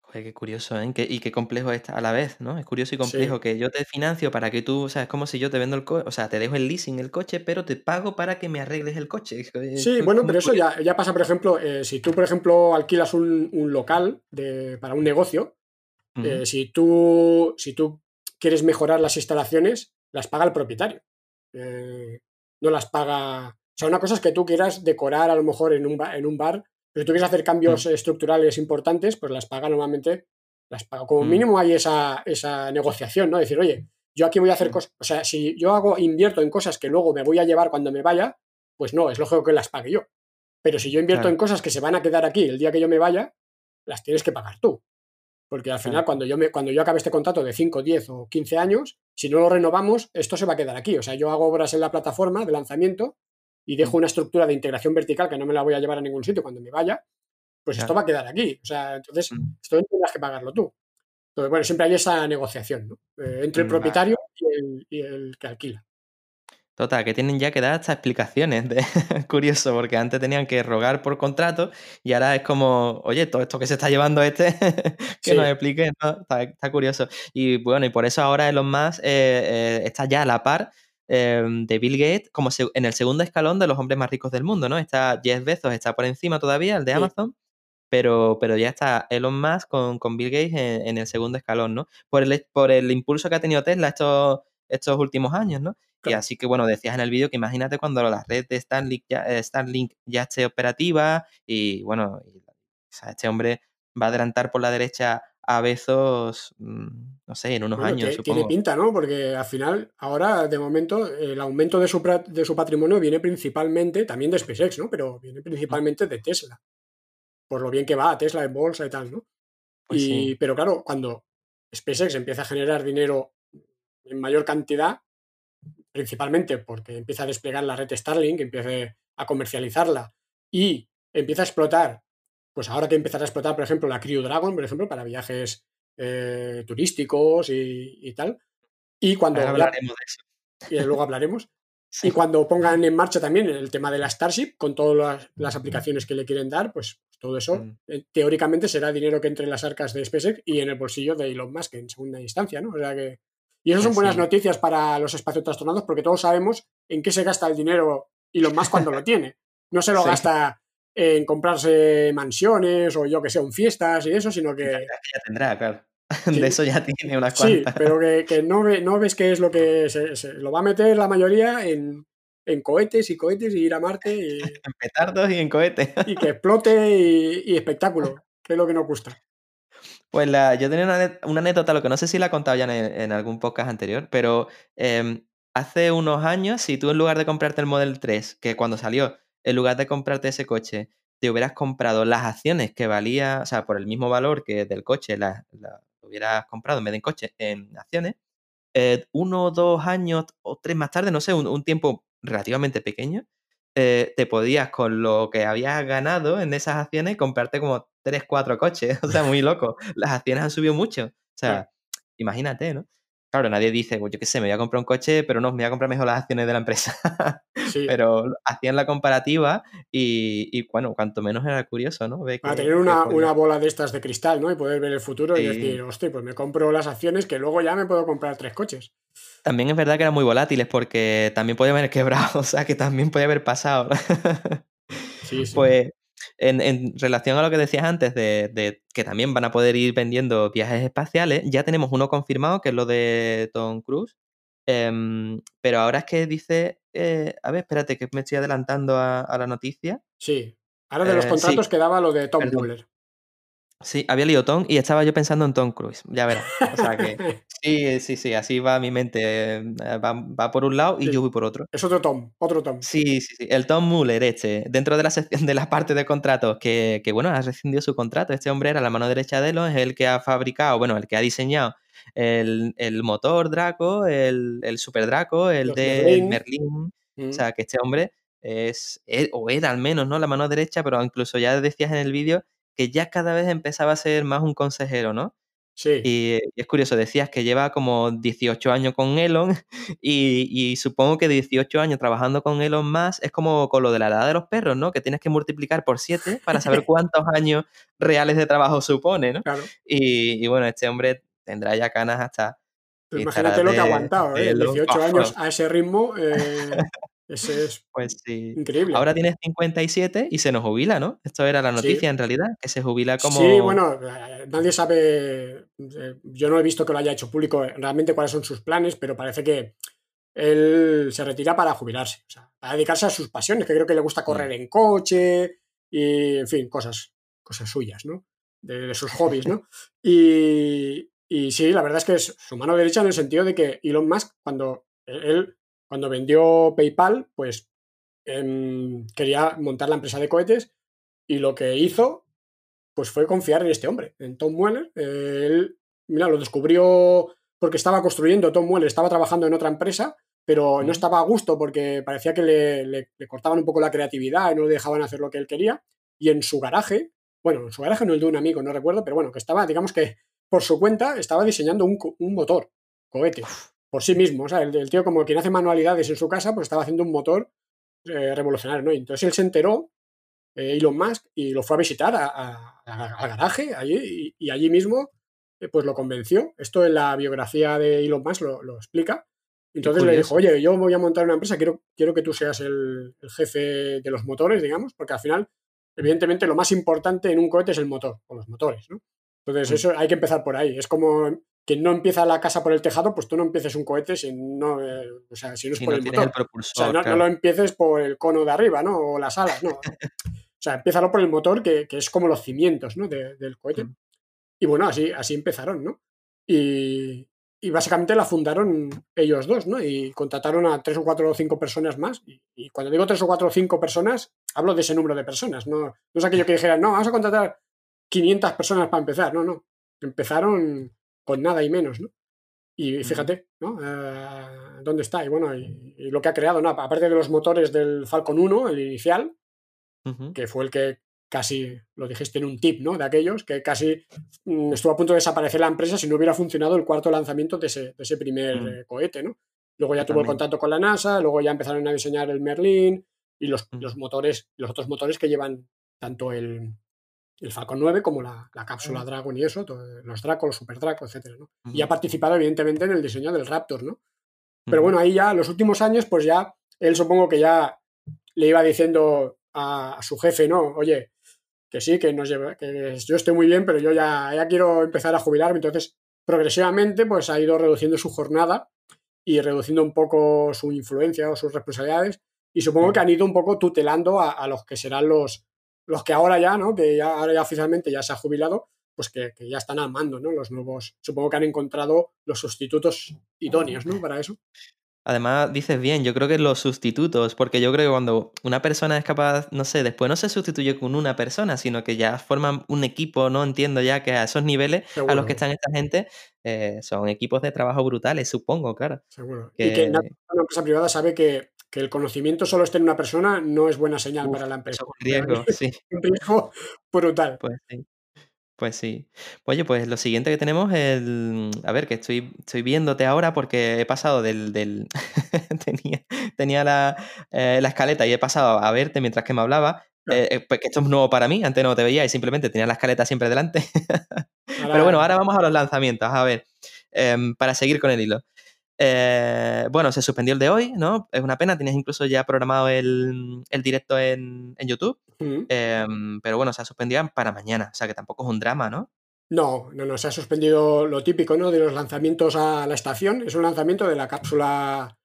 Joder, qué curioso, ¿eh? Qué- y qué complejo está a la vez, ¿no? Es curioso y Sí, complejo que yo te financio para que tú, o sea, es como si yo te vendo el coche, o sea, te dejo el leasing el coche, pero te pago para que me arregles el coche. Es, es sí bueno, pero eso ya, ya pasa, por ejemplo, eh, si tú, por ejemplo, alquilas un, un local de, para un negocio, eh, si, tú, si tú quieres mejorar las instalaciones, las paga el propietario. Eh, no las paga. O sea, una cosa es que tú quieras decorar a lo mejor en un, ba- en un bar, pero si tú quieres hacer cambios Mm, estructurales importantes, pues las paga normalmente, las paga. Como mm, mínimo hay esa, esa negociación, ¿no? Decir, oye, yo aquí voy a hacer mm, cosas. O sea, si yo hago, invierto en cosas que luego me voy a llevar cuando me vaya, pues no, es lógico que las pague yo. Pero si yo invierto en cosas que se van a quedar aquí el día que yo me vaya, las tienes que pagar tú. Porque al final, cuando yo, me, cuando yo acabe este contrato de 5, 10 o 15 años, si no lo renovamos, esto se va a quedar aquí. O sea, yo hago obras en la plataforma de lanzamiento y dejo Mm, una estructura de integración vertical que no me la voy a llevar a ningún sitio cuando me vaya, pues esto va a quedar aquí. O sea, entonces, Mm, esto tendrás que pagarlo tú. Entonces, bueno, siempre hay esa negociación, ¿no? Eh, entre el mm, propietario y el, y el que alquila. Total, que tienen ya que dar hasta explicaciones. De... Curioso, porque antes tenían que rogar por contrato y ahora es como, oye, todo esto que se está llevando este, que nos explique, ¿no? Está, está curioso. Y bueno, y por eso ahora Elon Musk eh, eh, está ya a la par eh, de Bill Gates como se- en el segundo escalón de los hombres más ricos del mundo, ¿no? Está Jeff Bezos, está por encima todavía, el de sí. Amazon, pero, pero ya está Elon Musk con, con Bill Gates en, en el segundo escalón, ¿no? Por el, por el impulso que ha tenido Tesla estos, estos últimos años, ¿no? Y así que, bueno, decías en el vídeo que imagínate cuando la red de Starlink ya, eh, Starlink ya esté operativa y, bueno, y, o sea, este hombre va a adelantar por la derecha a Bezos, mm, no sé, en unos Bueno, años, tie- tiene supongo. pinta, ¿no? Porque al final, ahora, de momento, el aumento de su, de su patrimonio viene principalmente, también de SpaceX, ¿no? Pero viene principalmente de Tesla, por lo bien que va a Tesla en bolsa y tal, ¿no? Pues Y, sí, pero claro, cuando SpaceX empieza a generar dinero en mayor cantidad, principalmente porque empieza a desplegar la red Starlink, empieza a comercializarla y empieza a explotar, pues ahora que empezará a explotar, por ejemplo, la Crew Dragon, por ejemplo, para viajes eh, turísticos y, y tal, y ahora cuando ya, hablaremos de eso. y luego hablaremos, y Sí, cuando pongan en marcha también el tema de la Starship, con todas las, las aplicaciones que le quieren dar, pues todo eso mm, eh, teóricamente será dinero que entre en las arcas de SpaceX y en el bolsillo de Elon Musk en segunda instancia, ¿no? O sea que... Y eso son pues buenas sí. noticias para los espacios trastornados porque todos sabemos en qué se gasta el dinero Elon Musk cuando lo tiene. No se lo Sí. gasta en comprarse mansiones o yo que sé, en fiestas y eso, sino que ya- ya tendrá, claro. Sí. De eso ya tiene unas Sí, cuantas. pero que, que no, ve- no ves qué es lo que se, se- lo va a meter la mayoría en, en cohetes y cohetes y ir a Marte y, En petardos y en cohetes. y que explote y, y espectáculo, que es lo que nos gusta. Pues la, yo tenía una, anécdota, lo que no sé si la he contado ya en, algún podcast anterior, pero em, hace unos años, si tú en lugar de comprarte el Model 3, que cuando salió, en lugar de comprarte ese coche, te hubieras comprado las acciones que valía, o sea, por el mismo valor que del coche, las hubieras comprado en vez de coche, en acciones, eh, uno o dos años o tres más tarde, no sé, un, un tiempo relativamente pequeño, eh, te podías con lo que habías ganado en esas acciones comprarte como tres, cuatro coches. O sea, muy loco. Las acciones han subido mucho. O sea, imagínate, ¿no? Claro, nadie dice, pues yo qué sé, me voy a comprar un coche, pero no, me voy a comprar mejor las acciones de la empresa. Sí, pero hacían la comparativa y, y, bueno, cuanto menos era curioso, ¿no? Ve para que- tener que una, una bola de estas de cristal, ¿no? Y poder ver el futuro y decir, hostia, pues me compro las acciones que luego ya me puedo comprar tres coches. También es verdad que eran muy volátiles porque también podía haber quebrado, o sea, que también podía haber pasado. Sí, sí. Pues en, en relación a lo que decías antes de, de que también van a poder ir vendiendo viajes espaciales, ya tenemos uno confirmado, que es lo de Tom Cruise. Em, pero ahora es que dice, eh, a ver, espérate, que me estoy adelantando a, a la noticia. Sí. Ahora de los Eh, contratos sí. quedaba lo de Tom Perdón. Sí, había leído Tom y estaba yo pensando en Tom Cruise, ya verás. O sea que sí, sí, sí, así va mi mente. eh, Va, va por un lado y Sí. yo voy por otro. Es otro Tom, otro Tom. Sí, sí, sí. El Tom Muller, este, dentro de la sección de la parte de contratos, que, que, bueno, ha rescindido su contrato. Este hombre era la mano derecha de Elon, es el que ha fabricado, bueno, el que ha diseñado el, el motor Draco, el, el Super Draco, el Los de Merlin. Merlin. Mm. O sea, que este hombre es, e- o era al menos, ¿no? La mano derecha, pero incluso ya decías en el vídeo que ya cada vez empezaba a ser más un consejero, ¿no? sí. Y, y es curioso, decías que lleva como 18 años con Elon y, y supongo que 18 años trabajando con Elon más es como con lo de la edad de los perros, ¿no? Que tienes que multiplicar por 7 para saber cuántos años reales de trabajo supone, ¿no? Claro. Y, y bueno, este hombre tendrá ya canas hasta... Imagínate lo que ha aguantado, ¿eh? Elon 18 Musk. años a ese ritmo, eh, ese es Pues sí. increíble. Ahora tiene 57 y se nos jubila, ¿no? Esto era la noticia en realidad, que se jubila como... Sí, bueno, eh, nadie sabe, eh, yo no he visto que lo haya hecho público eh, realmente cuáles son sus planes, pero parece que él se retira para jubilarse, o sea, para dedicarse a sus pasiones, que creo que le gusta correr en coche y, en fin, cosas, cosas suyas, ¿no? De, de sus hobbies, ¿no? Y, y sí, la verdad es que es su mano derecha en el sentido de que Elon Musk, cuando él, cuando vendió PayPal, pues em, quería montar la empresa de cohetes y lo que hizo pues fue confiar en este hombre, en Tom Mueller. Él, mira, lo descubrió porque estaba construyendo, Tom Mueller estaba trabajando en otra empresa, pero no estaba a gusto porque parecía que le, le- le cortaban un poco la creatividad y no le dejaban hacer lo que él quería. Y en su garaje, bueno, en su garaje no el de un amigo, no recuerdo, pero bueno, que estaba, digamos que por su cuenta, estaba diseñando un, un motor, cohete, por sí mismo. O sea, el, el tío como quien hace manualidades en su casa, pues estaba haciendo un motor eh, revolucionario, ¿no? Y entonces él se enteró eh, Elon Musk y lo fue a visitar a- a- a- al garaje allí y, y allí mismo eh, pues lo convenció. Esto en la biografía de Elon Musk lo, lo explica. Entonces le dijo, oye, yo voy a montar una empresa, quiero, quiero que tú seas el, el jefe de los motores, digamos, porque al final, evidentemente, lo más importante en un cohete es el motor, o los motores, ¿no? Entonces Mm. eso hay que empezar por ahí. Es como quien no empieza la casa por el tejado, pues tú no empieces un cohete si no, eh, o sea, si no es Si por no el motor. el propulsor, O sea, no, lo empieces por el cono de arriba, ¿no? O las alas, ¿no? O sea, empiézalo por el motor, que, que es como los cimientos, ¿no? De- del cohete. Mm. Y bueno, así, así empezaron, ¿no? Y, y básicamente la fundaron ellos dos, ¿no? Y contrataron a tres o cuatro o cinco personas más. Y, y cuando digo tres o cuatro o cinco personas, hablo de ese número de personas. No, no es aquello que dijeran, no, vamos a contratar 500 personas para empezar. No, no. Empezaron con nada y menos, ¿no? Y fíjate, ¿no? Eh, ¿Dónde está? Y bueno, y, y lo que ha creado, ¿no? Aparte de los motores del Falcon 1, el inicial, que fue el que casi, lo dijiste en un tip, ¿no? De aquellos, que casi mm, estuvo a punto de desaparecer la empresa si no hubiera funcionado el cuarto lanzamiento de ese, de ese primer Mm. eh, cohete, ¿no? Luego ya tuvo el contacto con la NASA, luego ya empezaron a diseñar el Merlin y los, Mm. los motores, los otros motores que llevan tanto el, el Falcon 9 como la, la cápsula Mm. Dragon y eso, todo- los Draco, los Super Draco, etcétera, ¿no? Y ha participado evidentemente en el diseño del Raptor, ¿no? Pero bueno, ahí ya, los últimos años, pues ya, él supongo que ya le iba diciendo a, a su jefe, ¿no? Oye, que sí, que nos lleva, que yo estoy muy bien, pero yo ya, ya quiero empezar a jubilarme. Entonces, progresivamente, pues ha ido reduciendo su jornada y reduciendo un poco su influencia o sus responsabilidades. Y supongo que han ido un poco tutelando a, a los que serán los, los que ahora ya, ¿no? Que ya, ahora ya oficialmente ya se ha jubilado, pues que, que, ya están al mando, ¿no? Los nuevos, supongo que han encontrado los sustitutos idóneos, ¿no? Para eso. Además, dices bien, yo creo que los sustitutos, porque yo creo que cuando una persona es capaz, no sé, después no se sustituye con una persona, sino que ya forman un equipo, no entiendo ya que a esos niveles Seguro. a los que están esta gente eh, son equipos de trabajo brutales, supongo, claro. Seguro. Que... Y que una empresa privada sabe que, que, el conocimiento solo esté en una persona no es buena señal Uf, para la empresa. Es un riesgo, sí. un riesgo brutal. Pues sí. Pues sí. Oye, pues lo siguiente que tenemos es el... A ver, que estoy, estoy viéndote ahora porque he pasado del... del... tenía tenía la, eh, la, escaleta y he pasado a verte mientras que me hablaba. Claro. Eh, pues que esto es nuevo para mí, antes no te veía y simplemente tenía la escaleta siempre delante. Pero bueno, ahora vamos a los lanzamientos. A ver, eh, para seguir con el hilo. Eh, bueno, se suspendió el de hoy, ¿no? Es una pena, tienes incluso ya programado el, el directo en, en YouTube, Uh -huh. eh, pero bueno, se ha suspendido para mañana, o sea que tampoco es un drama, ¿no? No, no, no, se ha suspendido lo típico, ¿no? De los lanzamientos a la estación, es un lanzamiento de la cápsula,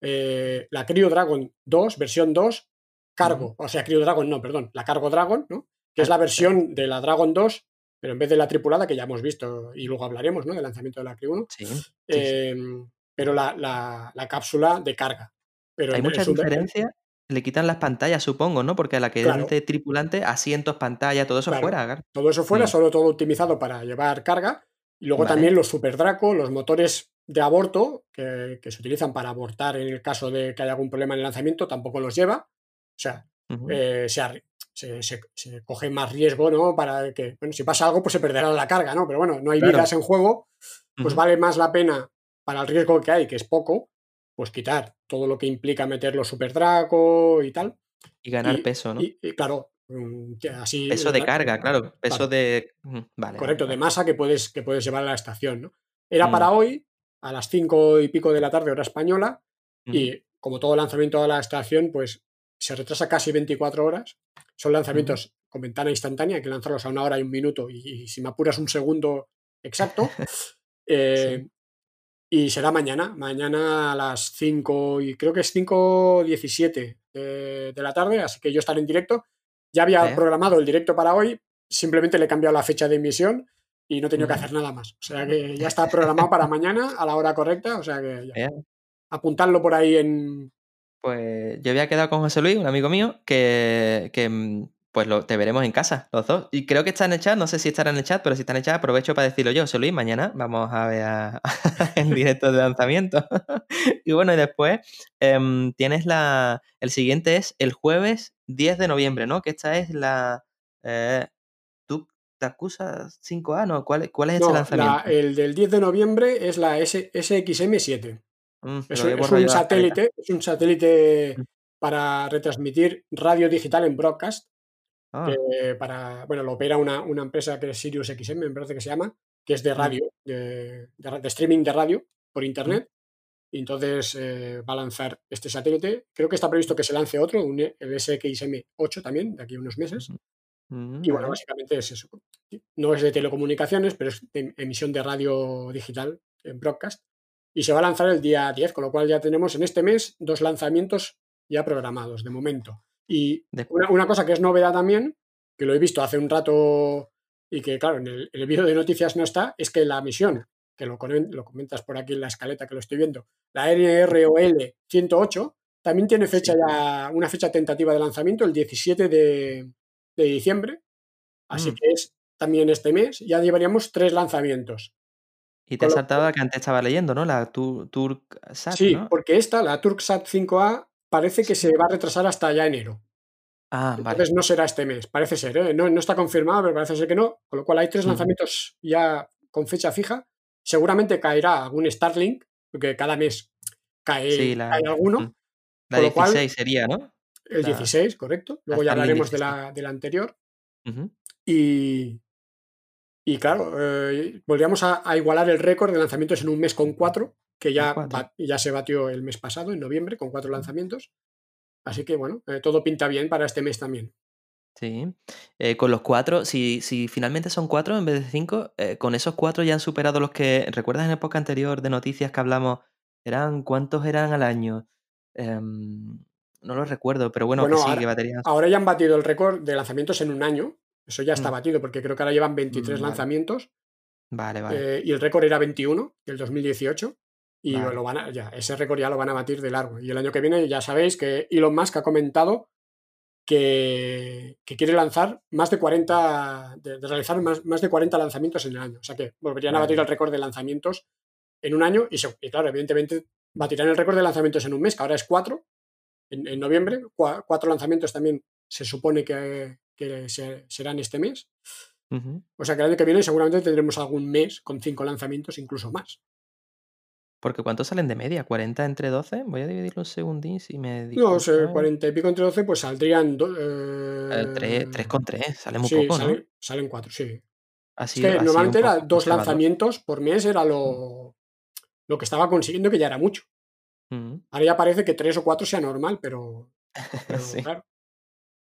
eh, la Cryo Dragon 2, versión 2, cargo, uh -huh. o sea, Cryo Dragon, no, perdón, la Cargo Dragon, ¿no? Que es la versión de la Dragon 2, pero en vez de la tripulada, que ya hemos visto y luego hablaremos, ¿no? Del lanzamiento de la Cryo 1. Sí. sí, eh, sí pero la, la, la, cápsula de carga. Pero Hay mucha diferencia. Le quitan las pantallas, supongo, ¿no? Porque a la que claro. es de tripulante, asientos, pantalla, todo eso claro. fuera. Claro. Todo eso fuera, solo todo optimizado para llevar carga. Y luego Vale. también los Super Draco, los motores de aborto que, que, se utilizan para abortar en el caso de que haya algún problema en el lanzamiento, tampoco los lleva. O sea, Uh -huh. eh, se, se, se, se, coge más riesgo, ¿no? Para que, bueno, si pasa algo, pues se perderá la carga, ¿no? Pero bueno, no hay Claro. vidas en juego, pues Uh -huh. vale más la pena para el riesgo que hay, que es poco, pues quitar todo lo que implica meter los Super Draco y tal. Y ganar Y- peso, ¿no? Y, y claro, mm, así. Peso de carga, claro. Peso Claro. de. Ujú, Vale. Correcto, vale, de masa que puedes, que puedes llevar a la estación, ¿no? Era Mm. para hoy, a las cinco y pico de la tarde, hora española, y como todo lanzamiento a la estación, pues se retrasa casi 24 horas. Son lanzamientos con ventana instantánea, hay que lanzarlos a una hora y un minuto, y, y si me apuras un segundo exacto. Eh, Y será mañana, mañana a las 5 y creo que es 5.17 de, de la tarde, así que yo estaré en directo. Ya había programado el directo para hoy, simplemente le he cambiado la fecha de emisión y no he tenido que hacer nada más. O sea que ya está programado para mañana a la hora correcta, o sea que ya. Vea. apuntadlo por ahí en... Pues yo había quedado con José Luis, un amigo mío, que, que, mm, pues lo, te veremos en casa, los dos. Y creo que está en el chat, no sé si estará en el chat, pero si está en el chat, aprovecho para decirlo yo. José Luis, mañana vamos a ver a- el directo de lanzamiento. y bueno, y después em, tienes la. El siguiente es el jueves 10 de noviembre, ¿no? Que esta es la. Eh, ¿Tú te acusas 5A? No, ¿cuál, cuál es este No, la- lanzamiento? el del 10 de noviembre es la S- SXM7. Mm, Es, es un satélite, es un satélite Mm. para retransmitir radio digital en broadcast. Ah, que para, bueno, lo opera una, una empresa que es Sirius XM, me parece que se llama, que es de radio, de, de streaming de radio por internet. Y entonces eh, va a lanzar este satélite. Creo que está previsto que se lance otro, un, E- el SXM8 también, de aquí a unos meses. mm, Y bueno, básicamente es eso. No es de telecomunicaciones, pero es de emisión de radio digital en broadcast. Y se va a lanzar el día 10, con lo cual ya tenemos en este mes dos lanzamientos ya programados de momento. Y una, una cosa que es novedad también, que lo he visto hace un rato y que claro, en el, el vídeo de noticias no está, es que la misión, que lo, lo comentas por aquí en la escaleta que lo estoy viendo, la NROL 108, también tiene fecha ya, una fecha tentativa de lanzamiento, el 17 de, de diciembre. Así Mm. que es también este mes, ya llevaríamos tres lanzamientos. Y te has lo- saltado la que antes estaba leyendo, ¿no? La Tur TurkSat, Sí, ¿no? porque esta, la Turksat 5A, parece que se va a retrasar hasta ya enero. Ah, vale. Entonces no será este mes, parece ser, ¿eh? no, no está confirmado, pero parece ser que no. Con lo cual hay tres lanzamientos ya con fecha fija. Seguramente caerá algún Starlink, porque cada mes cae, Sí, la, cae alguno. la con lo cual- 16 sería, ¿no? El La- 16, correcto. Luego ya hablaremos de 16. la, de la anterior. Y, y claro, eh, volvíamos a, a igualar el récord de lanzamientos en un mes con cuatro, que ya, ya se batió el mes pasado, en noviembre, con cuatro lanzamientos. Así que bueno, eh, todo pinta bien para este mes también. Sí. Eh, con los cuatro, si, si finalmente son cuatro en vez de cinco, eh, con esos cuatro ya han superado los que. ¿Recuerdas en época anterior de noticias que hablamos? ¿Eran cuántos eran al año? Em, no lo recuerdo, pero bueno, Bueno, que sí, ahora- que baterías. Ahora ya han batido el récord de lanzamientos en un año. Eso ya está Mm. batido, porque creo que ahora llevan 23 Mm, vale. lanzamientos Vale, vale. eh, y el récord era 21 del 2018. Y Vale. lo van a- ya, ese récord ya lo van a batir de largo. Y el año que viene ya sabéis que Elon Musk ha comentado que, que quiere lanzar más de 40, de, de realizar más, más de 40 lanzamientos en el año. O sea que volverían a batir el récord de lanzamientos en un año y, se- y claro, evidentemente batirán el récord de lanzamientos en un mes, que ahora es 4, en, en noviembre. Cua- cuatro lanzamientos también se supone que, que se- serán este mes. O sea que el año que viene seguramente tendremos algún mes con cinco lanzamientos, incluso más. Porque ¿cuántos salen de media? ¿40 entre 12? Voy a dividirlo un segundín si me No, sé, disculpas. 40 y pico entre 12, pues saldrían. do- eh, 3, con 3, sale muy sí, poco, ¿no? salen, salen cuatro, sí. Así, es que así normalmente era dos lanzamientos por mes, era lo, lo que estaba consiguiendo, que ya era mucho. Ujú. Ahora ya parece que tres o cuatro sea normal, pero, pero Sí. claro.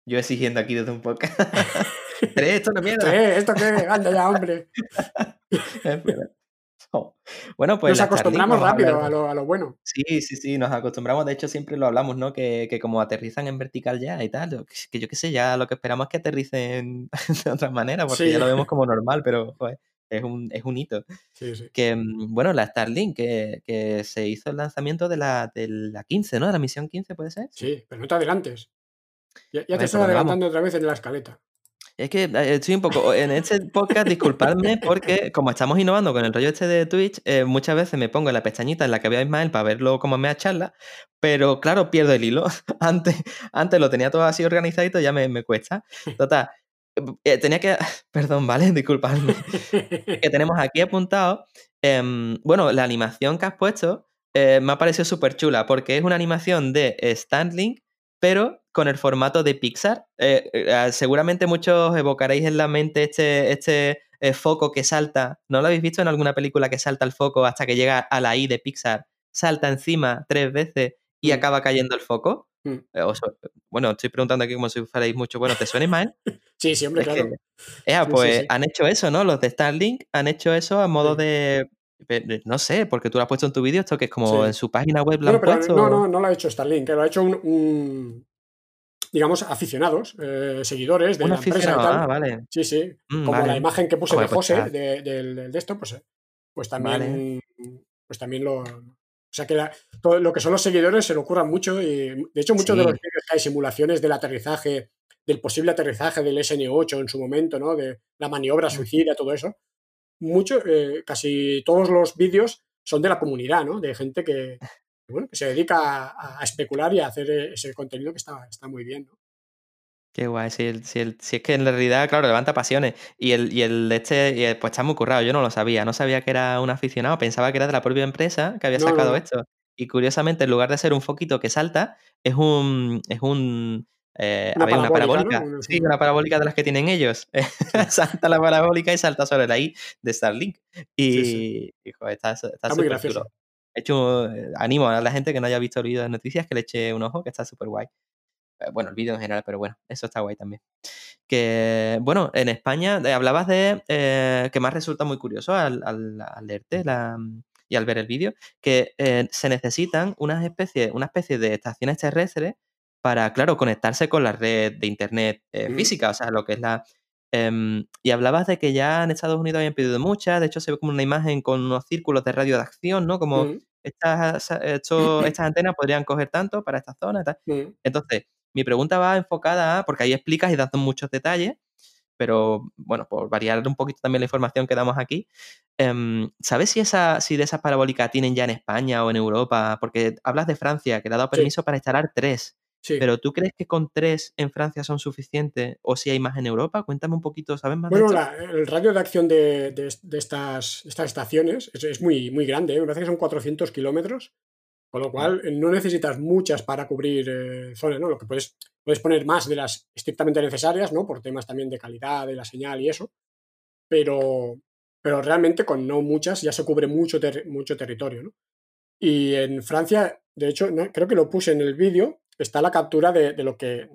Yo exigiendo aquí desde un podcast. Tres, esto no mierda. Eh, ¿Esto qué? Anda ya, hombre. Es verdad. Bueno, pues Nos acostumbramos rápido a lo, a lo bueno. Sí, sí, sí, nos acostumbramos. De hecho, siempre lo hablamos, ¿no? Que, que como aterrizan en vertical ya y tal, que yo qué sé, ya lo que esperamos es que aterricen de otra manera, porque Sí. ya lo vemos como normal, pero joder, es un, es un hito. Sí, sí. Que, mm, bueno, la Starlink, que, que se hizo el lanzamiento de la, de la 15, ¿no? De la misión 15, ¿puede ser? Sí, pero no te adelantes. Ya, te estoy ¿por dónde adelantando otra vez en la escaleta. Es que eh, estoy un poco. En este podcast, disculpadme, porque como estamos innovando con el rollo este de Twitch, eh, muchas veces me pongo en la pestañita en la que veo a Ismael para verlo como me charla, pero claro, pierdo el hilo. Antes, antes lo tenía todo así organizadito, ya me, me cuesta. Total. eh, tenía que. Perdón, ¿vale? Disculpadme. Que tenemos aquí apuntado. em, bueno, la animación que has puesto me ha parecido súper chula, porque es una animación de Standlink, pero con el formato de Pixar. Eh, eh, seguramente muchos evocaréis en la mente este, este eh, foco que salta. ¿No lo habéis visto en alguna película que salta el foco hasta que llega a la I de Pixar? Salta encima tres veces y Mm. acaba cayendo el foco. Mm. Bueno, estoy preguntando aquí como si fuerais mucho. Bueno, ¿te suena Ismael? Sí, Es claro. que- Ea, Sí, sí, pues sí. han hecho eso, ¿no? Los de Starlink han hecho eso a modo Sí. de. No sé, porque tú lo has puesto en tu vídeo, esto que es como Sí. en su página web lo han pero puesto. no, no, no lo ha hecho Starlink, que lo ha hecho un, un, digamos, aficionados, eh, seguidores de Un la empresa y aficionado, tal. ah, vale. Sí, sí. Mm, Como la imagen que puse Joder, de pues José de, del, del de esto, pues, eh, pues también, pues también lo. O sea que la- todo lo que son los seguidores se lo ocurran mucho y de hecho muchos de los vídeos que hay simulaciones del aterrizaje, del posible aterrizaje del SN8 en su momento, ¿no? De la maniobra suicida, todo eso. Mucho, eh, casi todos los vídeos son de la comunidad, ¿no? De gente que, bueno, que se dedica a, a especular y a hacer eh, ese contenido que está, está muy bien, ¿no? Qué guay. Si, el- si, el- si es que en realidad, claro, levanta pasiones. Y el, y el de este, y el- pues está muy currado. Yo no lo sabía. No sabía que era un aficionado. Pensaba que era de la propia empresa que había no, sacado no. esto. Y curiosamente, en lugar de ser un foquito que salta, es un. Es un eh, Una había una parabólica, Sí, una parabólica de las que tienen ellos. salta la parabólica y salta sobre la I de Starlink. Y, Sí, sí. y, joder, está, está Está muy súper gracioso. chulo. He hecho, eh, animo a la gente que no haya visto el vídeo de noticias que le eche un ojo, que está súper guay. Eh, Bueno, el vídeo en general, pero bueno, eso está guay también. Que, bueno, en España eh, hablabas de, eh, que más resulta muy curioso al, al- al leerte la- y al ver el vídeo, que eh, se necesitan unas especies, una especie de estaciones terrestres para, claro, conectarse con la red de internet eh, Mm. física, o sea, lo que es la... em, y hablabas de que ya en Estados Unidos habían pedido muchas, de hecho se ve como una imagen con unos círculos de radio de acción, ¿no? Como Mm, estas, esto- estas antenas podrían coger tanto para esta zona y tal. mm. Entonces, mi pregunta va enfocada a, porque ahí explicas y das muchos detalles, pero bueno, por variar un poquito también la información que damos aquí, em, ¿sabes si, esa, si de esas parabólicas tienen ya en España o en Europa? Porque hablas de Francia, que le ha dado Sí. permiso para instalar tres, Sí. pero ¿tú crees que con tres en Francia son suficientes o si hay más en Europa? Cuéntame un poquito, ¿sabes más de Bueno, esto? la- el radio de acción de, de- de estas, de estas estaciones es, es muy, muy grande, ¿eh? me parece que son 400 kilómetros, con lo cual eh, no necesitas muchas para cubrir eh, zonas, ¿no? Lo que puedes, puedes poner más de las estrictamente necesarias, ¿no? Por temas también de calidad de la señal y eso, pero, pero realmente con no muchas ya se cubre mucho, ter- mucho territorio, ¿no? Y en Francia, de hecho, no- creo que lo puse en el vídeo, está la captura de, de lo que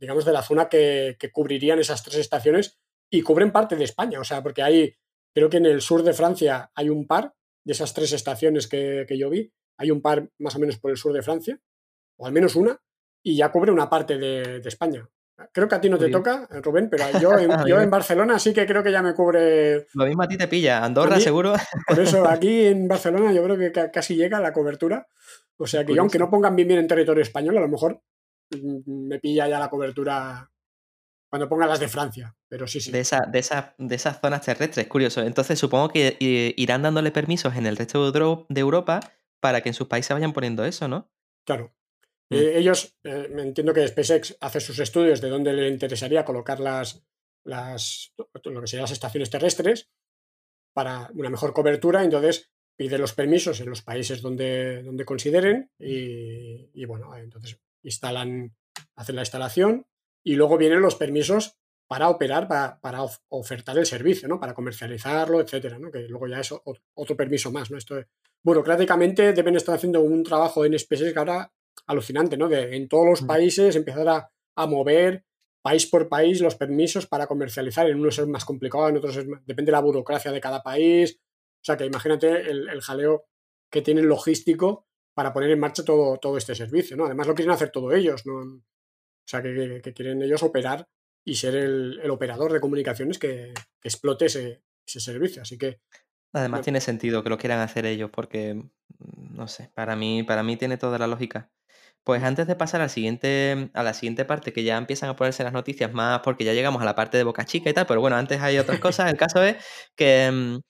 digamos, de la zona que, que cubrirían esas tres estaciones y cubren parte de España. O sea, porque hay, creo que en el sur de Francia hay un par de esas tres estaciones que, que yo vi. Hay un par más o menos por el sur de Francia, o al menos una, y ya cubre una parte de, de España. Creo que a ti no te bien. toca, Rubén, pero yo en, yo en Barcelona sí que creo que ya me cubre. Lo mismo a ti te pilla. Andorra, mí- seguro. Por eso aquí en Barcelona yo creo que ca- casi llega la cobertura. O sea que yo, aunque no pongan bien bien en territorio español, a lo mejor mm, me pilla ya la cobertura cuando pongan las de Francia. Pero sí, sí. De, esa, de, esa- de esas zonas terrestres, curioso. Entonces supongo que eh, irán dándole permisos en el resto de Euro- de Europa para que en sus países vayan poniendo eso, ¿no? Claro. Mm. Eh, ellos, eh, me entiendo que SpaceX hace sus estudios de dónde le interesaría colocar las, las, lo que serían las estaciones terrestres para una mejor cobertura, entonces pide los permisos en los países donde, donde consideren y, y, bueno, entonces instalan, hacen la instalación y luego vienen los permisos para operar, para, para of- ofertar el servicio, ¿no? Para comercializarlo, etcétera, ¿no? Que luego ya es otro permiso más, ¿no? Esto burocráticamente deben estar haciendo un trabajo en SpaceX ahora alucinante, ¿no? De en todos los Mm. países empezar a, a mover país por país los permisos para comercializar. En unos es más complicado, en otros es más- depende de la burocracia de cada país. O sea que imagínate el, el jaleo que tienen logístico para poner en marcha todo, todo este servicio, ¿no? Además lo quieren hacer todo ellos, ¿no? O sea que, quieren ellos operar y ser el, el operador de comunicaciones que, que explote ese, ese servicio. Así que Además tiene sentido que lo quieran hacer ellos porque, mm, no sé, para mí, para mí tiene toda la lógica. Pues antes de pasar al siguiente, a la siguiente parte, que ya empiezan a ponerse las noticias más, porque ya llegamos a la parte de Boca Chica y tal, pero bueno, antes hay otras cosas. El caso es que, mm,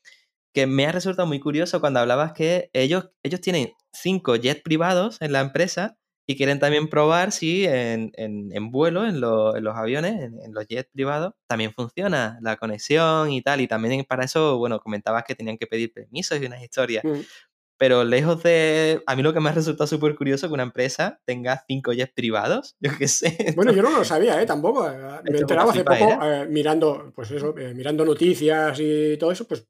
que me ha resultado muy curioso cuando hablabas que ellos, ellos tienen cinco jets privados en la empresa y quieren también probar si en, en- en vuelo, en, lo- en los aviones, en, los jets privados, también funciona la conexión y tal. Y también para eso, bueno, comentabas que tenían que pedir permisos y unas historias. mm, Pero lejos de... A mí lo que me ha resultado súper curioso que una empresa tenga cinco jets privados. Yo qué sé. Bueno, yo no lo sabía, ¿eh? Tampoco. eh, Me he Esto enterado hace poco, eh, mirando, pues eso, eh, mirando noticias y todo eso, pues,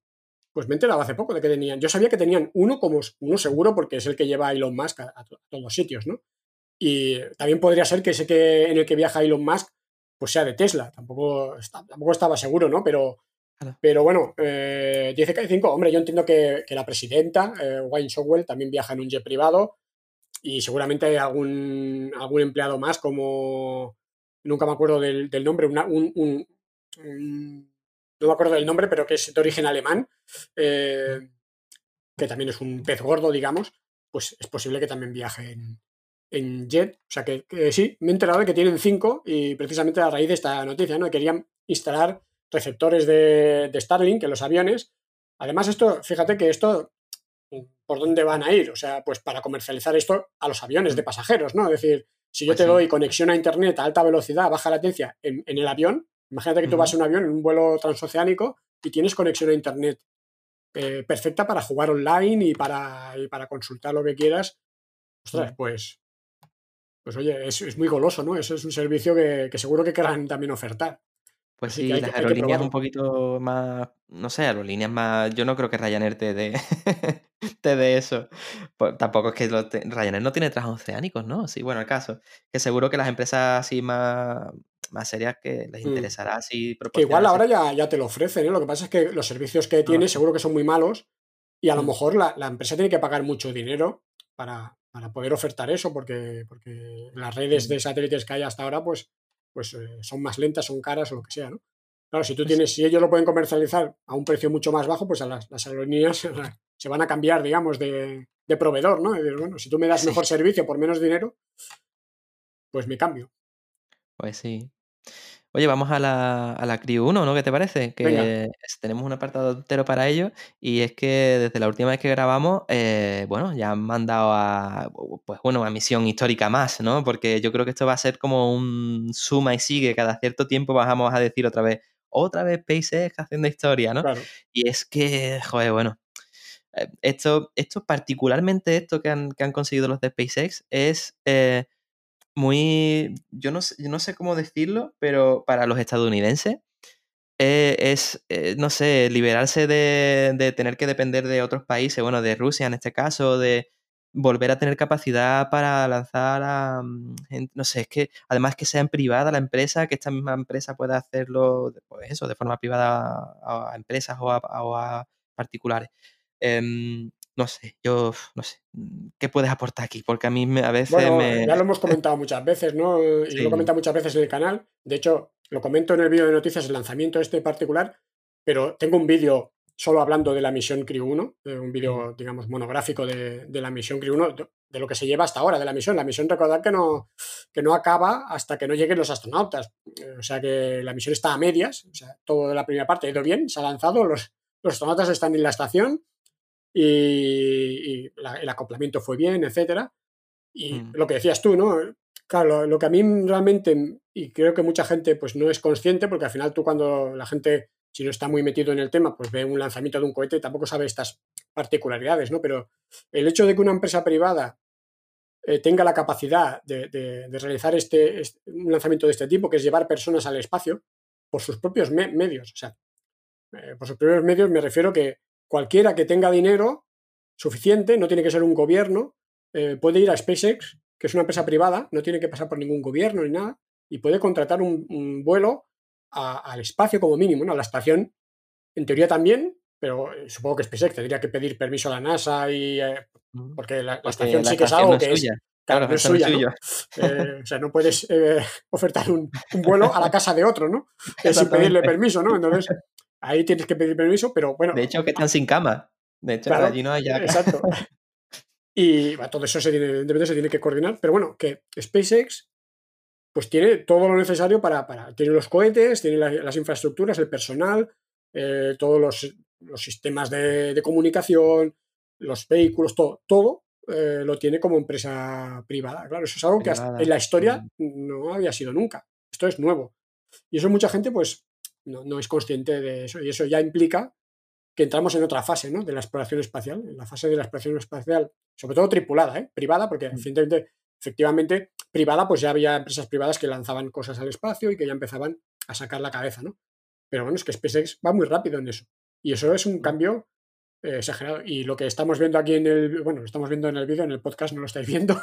pues me he enterado hace poco de que tenían. Yo sabía que tenían uno como uno seguro, porque es el que lleva a Elon Musk a, a to- a todos sitios, ¿no? Y también podría ser que ese que en el que viaja Elon Musk, pues sea de Tesla. Tampoco, tampoco estaba seguro, ¿no? Pero, Claro. pero bueno, eh, dice que hay cinco. Hombre, yo entiendo que, que la presidenta, eh, Wayne Showell, también viaja en un jet privado y seguramente hay algún, algún empleado más como nunca me acuerdo del, del nombre, una- un, un- un- no me acuerdo del nombre, pero que es de origen alemán, eh, que también es un pez gordo, digamos, pues es posible que también viaje en, en jet. O sea que, que sí, me he enterado de que tienen cinco y precisamente a raíz de esta noticia, ¿no? Querían instalar receptores de, de Starlink en los aviones. Además, esto, fíjate que esto, ¿por dónde van a ir? O sea, pues para comercializar esto a los aviones de pasajeros, ¿no? Es decir, si yo Pues te sí. doy conexión a internet a alta velocidad, baja latencia en, en el avión, imagínate que tú vas en un avión en un vuelo transoceánico y tienes conexión a internet eh, perfecta para jugar online y para, y para consultar lo que quieras. Ostras, Mm. pues, pues oye, es, es muy goloso, ¿no? Eso es un servicio que, que seguro que querrán también ofertar. Pues Así sí, hay las aerolíneas un poquito más, no sé, aerolíneas más, yo no creo que Ryanair te dé, te dé eso. Pues tampoco es que lo te- Ryanair no tiene transoceánicos, ¿no? Sí, bueno, el caso, que seguro que las empresas así más, más serias que les Mm. interesará así Que igual ahora ya, ya te lo ofrecen, ¿eh? Lo que pasa es que los servicios que tiene sí. seguro que son muy malos y a lo Mm. mejor la, la empresa tiene que pagar mucho dinero para, para poder ofertar eso, porque, porque las redes Mm. de satélites que hay hasta ahora, pues, pues eh, son más lentas, son caras o lo que sea, ¿no? Claro, si tú Pues tienes, si ellos lo pueden comercializar a un precio mucho más bajo, pues a las, las aerolíneas se van a cambiar, digamos, de, de proveedor, ¿no? Decir, bueno, si tú me das Sí. mejor servicio por menos dinero, pues me cambio. Pues sí. Oye, vamos a la, a la Crew 1, ¿no? ¿Qué te parece? Que Venga. tenemos un apartado entero para ello y es que desde la última vez que grabamos, eh, bueno, ya han mandado a, pues bueno, a misión histórica más, ¿no? Porque yo creo que esto va a ser como un suma y sigue, cada cierto tiempo vamos a decir otra vez, otra vez SpaceX haciendo historia, ¿no? Claro. Y es que, joder, bueno, eh, esto, esto particularmente esto que han, que han conseguido los de SpaceX es eh, muy, yo no sé, yo no sé cómo decirlo, pero para los estadounidenses eh, es, eh, no sé, liberarse de, de tener que depender de otros países, bueno, de Rusia en este caso, de, volver a tener capacidad para lanzar a, mm, no sé, es que además que sea en privada la empresa, que esta misma empresa pueda hacerlo, pues eso, de forma privada a, empresas o a, o a particulares. Em, no sé, yo no sé, mm, ¿qué puedes aportar aquí? Porque a mí me- a veces Bueno, me... ya lo hemos comentado muchas veces, ¿no? Y lo he comentado muchas veces en el canal. De hecho, lo comento en el vídeo de noticias, el lanzamiento este particular, pero tengo un vídeo solo hablando de la misión Crew 1, eh, un vídeo, digamos, monográfico de, de la misión Crew 1, de, lo que se lleva hasta ahora de la misión. La misión, recordad que no, que no acaba hasta que no lleguen los astronautas. Eh, O sea que la misión está a medias, o sea, todo de la primera parte ha ido bien, se ha lanzado, los, los astronautas están en la estación y, y la- el acoplamiento fue bien, etcétera. Y Mm. lo que decías tú, ¿no? Claro, lo, lo que a mí realmente, y creo que mucha gente pues no es consciente, porque al final tú cuando la gente, si no está muy metido en el tema, pues ve un lanzamiento de un cohete, tampoco sabe estas particularidades, ¿no? Pero el hecho de que una empresa privada eh, tenga la capacidad de, de- de realizar este, este- un lanzamiento de este tipo, que es llevar personas al espacio, por sus propios me- medios, o sea, eh, por sus propios medios me refiero que cualquiera que tenga dinero suficiente, no tiene que ser un gobierno, eh, puede ir a SpaceX, que es una empresa privada, no tiene que pasar por ningún gobierno ni nada, y puede contratar un, un vuelo a- al espacio como mínimo, ¿no? A la estación, en teoría también, pero eh, supongo que SpaceX tendría que pedir permiso a la NASA y... eh, porque la, la Porque estación la sí que es algo no que es... suya. claro, Claro, no es no es suya. Eh, o sea, no puedes eh, ofertar un, un vuelo a la casa de otro, ¿no? Sin pedirle permiso, ¿no? Entonces, ahí tienes que pedir permiso, pero bueno, De hecho, que están sin cama. De hecho, Claro, allí no hay ya... Exacto. Y bueno, todo eso se tiene, evidentemente se tiene que coordinar, pero bueno, que SpaceX pues tiene todo lo necesario para, para tiene los cohetes, tiene la- las infraestructuras, el personal, eh, todos los, los sistemas de, de comunicación, los vehículos, todo, todo eh, lo tiene como empresa privada. Claro, eso es algo que hasta en la historia no había sido nunca. Esto es nuevo. Y eso mucha gente pues no, no es consciente de eso. Y eso ya implica que entramos en otra fase ¿no? de la exploración espacial, en la fase de la exploración espacial, sobre todo tripulada, ¿eh? privada, porque Mm. evidentemente, efectivamente, privada, pues ya había empresas privadas que lanzaban cosas al espacio y que ya empezaban a sacar la cabeza, ¿no? Pero bueno, es que SpaceX va muy rápido en eso. Y eso es un Mm. cambio eh, exagerado. Y lo que estamos viendo aquí en el, bueno, lo estamos viendo en el vídeo, en el podcast no lo estáis viendo,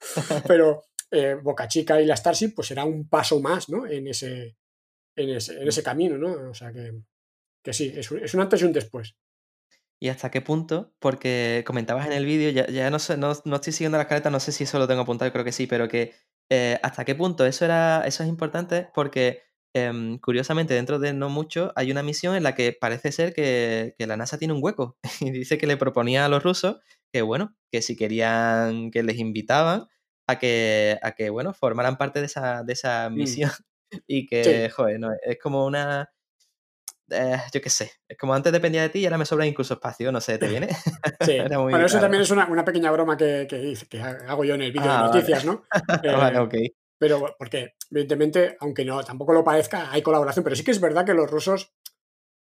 pero eh, Boca Chica y la Starship, pues será un paso más, ¿no? En ese, en ese, en ese camino, ¿no? O sea que, que sí, es un, es un antes y un después. ¿Y hasta qué punto? Porque comentabas en el vídeo, ya, ya no, sé, no, no estoy siguiendo las caretas, no sé si eso lo tengo apuntado, creo que sí, pero que eh, hasta qué punto eso era eso es importante porque em, curiosamente dentro de no mucho hay una misión en la que parece ser que, que la NASA tiene un hueco y dice que le proponía a los rusos que bueno, que si querían, que les invitaban a que, a que bueno, formaran parte de esa, de esa misión y que, joder, no, es como una... eh, yo qué sé, es como antes dependía de ti y ahora me sobra incluso espacio, no sé, ¿te viene? Sí. Era muy bueno, eso raro. también es una, una pequeña broma que, que, que hago yo en el vídeo Ah, de vale. noticias, ¿no? Eh, vale, ok. Pero porque, evidentemente, aunque no tampoco lo parezca, hay colaboración. Pero sí que es verdad que los rusos,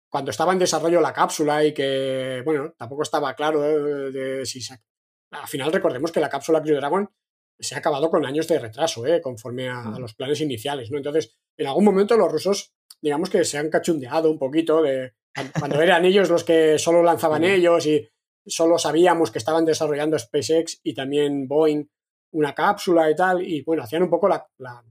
cuando estaba en desarrollo la cápsula y que, bueno, tampoco estaba claro eh, de si se... Al final recordemos que la cápsula Crew Dragon se ha acabado con años de retraso, ¿eh? conforme a, a los planes iniciales, ¿no? Entonces, en algún momento los rusos, digamos que se han cachundeado un poquito de cuando eran ellos los que solo lanzaban ellos y solo sabíamos que estaban desarrollando SpaceX y también Boeing una cápsula y tal, y bueno, hacían un poco la, la,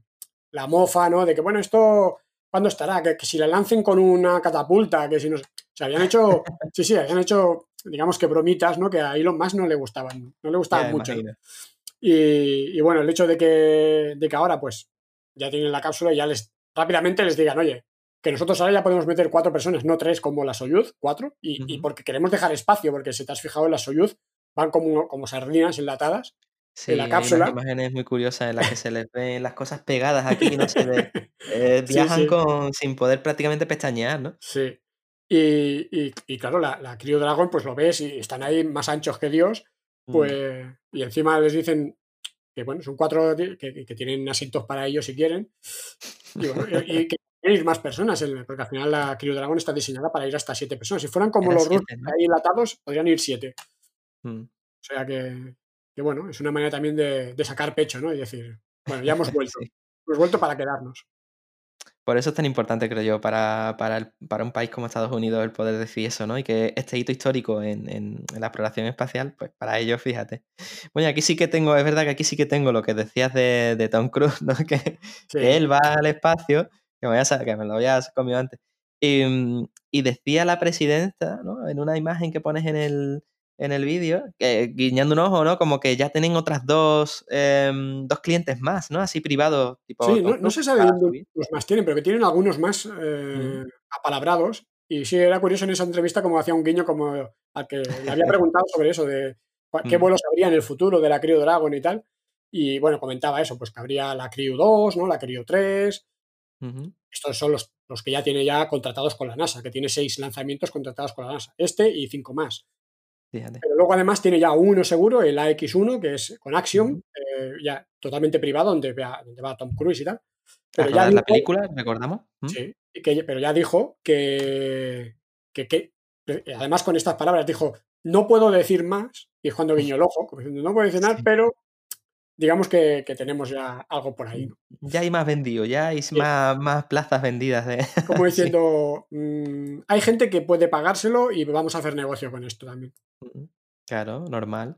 la mofa, ¿no? De que, bueno, esto, ¿cuándo estará? Que, que si la lancen con una catapulta, que si no... Se habían hecho, sí, sí, habían hecho, digamos que bromitas, ¿no? Que a Elon Musk no le gustaban, no le gustaban mucho. Y, y bueno, el hecho de que, de que ahora, pues, ya tienen la cápsula y ya les rápidamente les digan, oye, que nosotros ahora ya podemos meter cuatro personas, no tres como la Soyuz, cuatro, y, y porque queremos dejar espacio, porque si te has fijado en la Soyuz, van como, como sardinas enlatadas. Sí, en la hay cápsula. unas imágenes muy curiosas en las que se les ven las cosas pegadas aquí, no se ve. eh, viajan sí. con sin poder prácticamente pestañear, ¿no? Sí. Y, y- y claro, la, la Cryo Dragon, pues lo ves y están ahí más anchos que Dios. Pues, y encima les dicen que bueno, son cuatro que, que tienen asientos para ellos si quieren, y, bueno, y- que quieren ir más personas, en- porque al final la Cryo Dragon está diseñada para ir hasta siete personas. Si fueran como los rusos ahí enlatados, podrían ir siete. Mm. O sea que, que bueno, es una manera también de, de sacar pecho, ¿no? Y decir, bueno, ya hemos vuelto, Sí. hemos vuelto para quedarnos. Por eso es tan importante, creo yo, para, para, el- para un país como Estados Unidos el poder decir eso, ¿no? Y que este hito histórico en, en- en la exploración espacial, pues para ellos, fíjate. Bueno, aquí sí que tengo, es verdad que aquí sí que tengo lo que decías de, de Tom Cruise, ¿no? Que, Sí. que él va al espacio, que me, voy a que me lo había comido antes, y, y decía la presidenta, ¿no? En una imagen que pones en el, en el vídeo, que, guiñando un ojo, ¿no? Como que ya tienen otras dos, em, dos clientes más, ¿no? Así privados, tipo... Sí, no, se sabe los más tienen, pero que tienen algunos más eh, apalabrados. Y sí, era curioso en esa entrevista como hacía un guiño como al que le había preguntado sobre eso, de qué Mm. vuelos habría en el futuro de la Crew Dragon y tal. Y bueno, comentaba eso, pues que habría la Crew 2, ¿no? La Crew 3. Ujú. Estos son los, los que ya tiene ya contratados con la NASA, que tiene seis lanzamientos contratados con la NASA. Este y cinco más. Fíjate. Pero luego además tiene ya uno seguro, el AX1, que es con Axiom, eh, ya totalmente privado, donde, va- donde va Tom Cruise y tal. A Pero ya rodar la dijo- película, recordamos. ¿Mm? Sí, que, pero ya dijo que, que, que- además con estas palabras dijo, no puedo decir más, y es cuando guiño el ojo, como diciendo, no puedo decir nada, Sí. pero digamos que, que tenemos ya algo por ahí. ¿no? Ya hay más vendido, ya hay más, más plazas vendidas. De... Como Sí. diciendo, mm, hay gente que puede pagárselo y vamos a hacer negocio con esto también. Ujú. Claro, normal.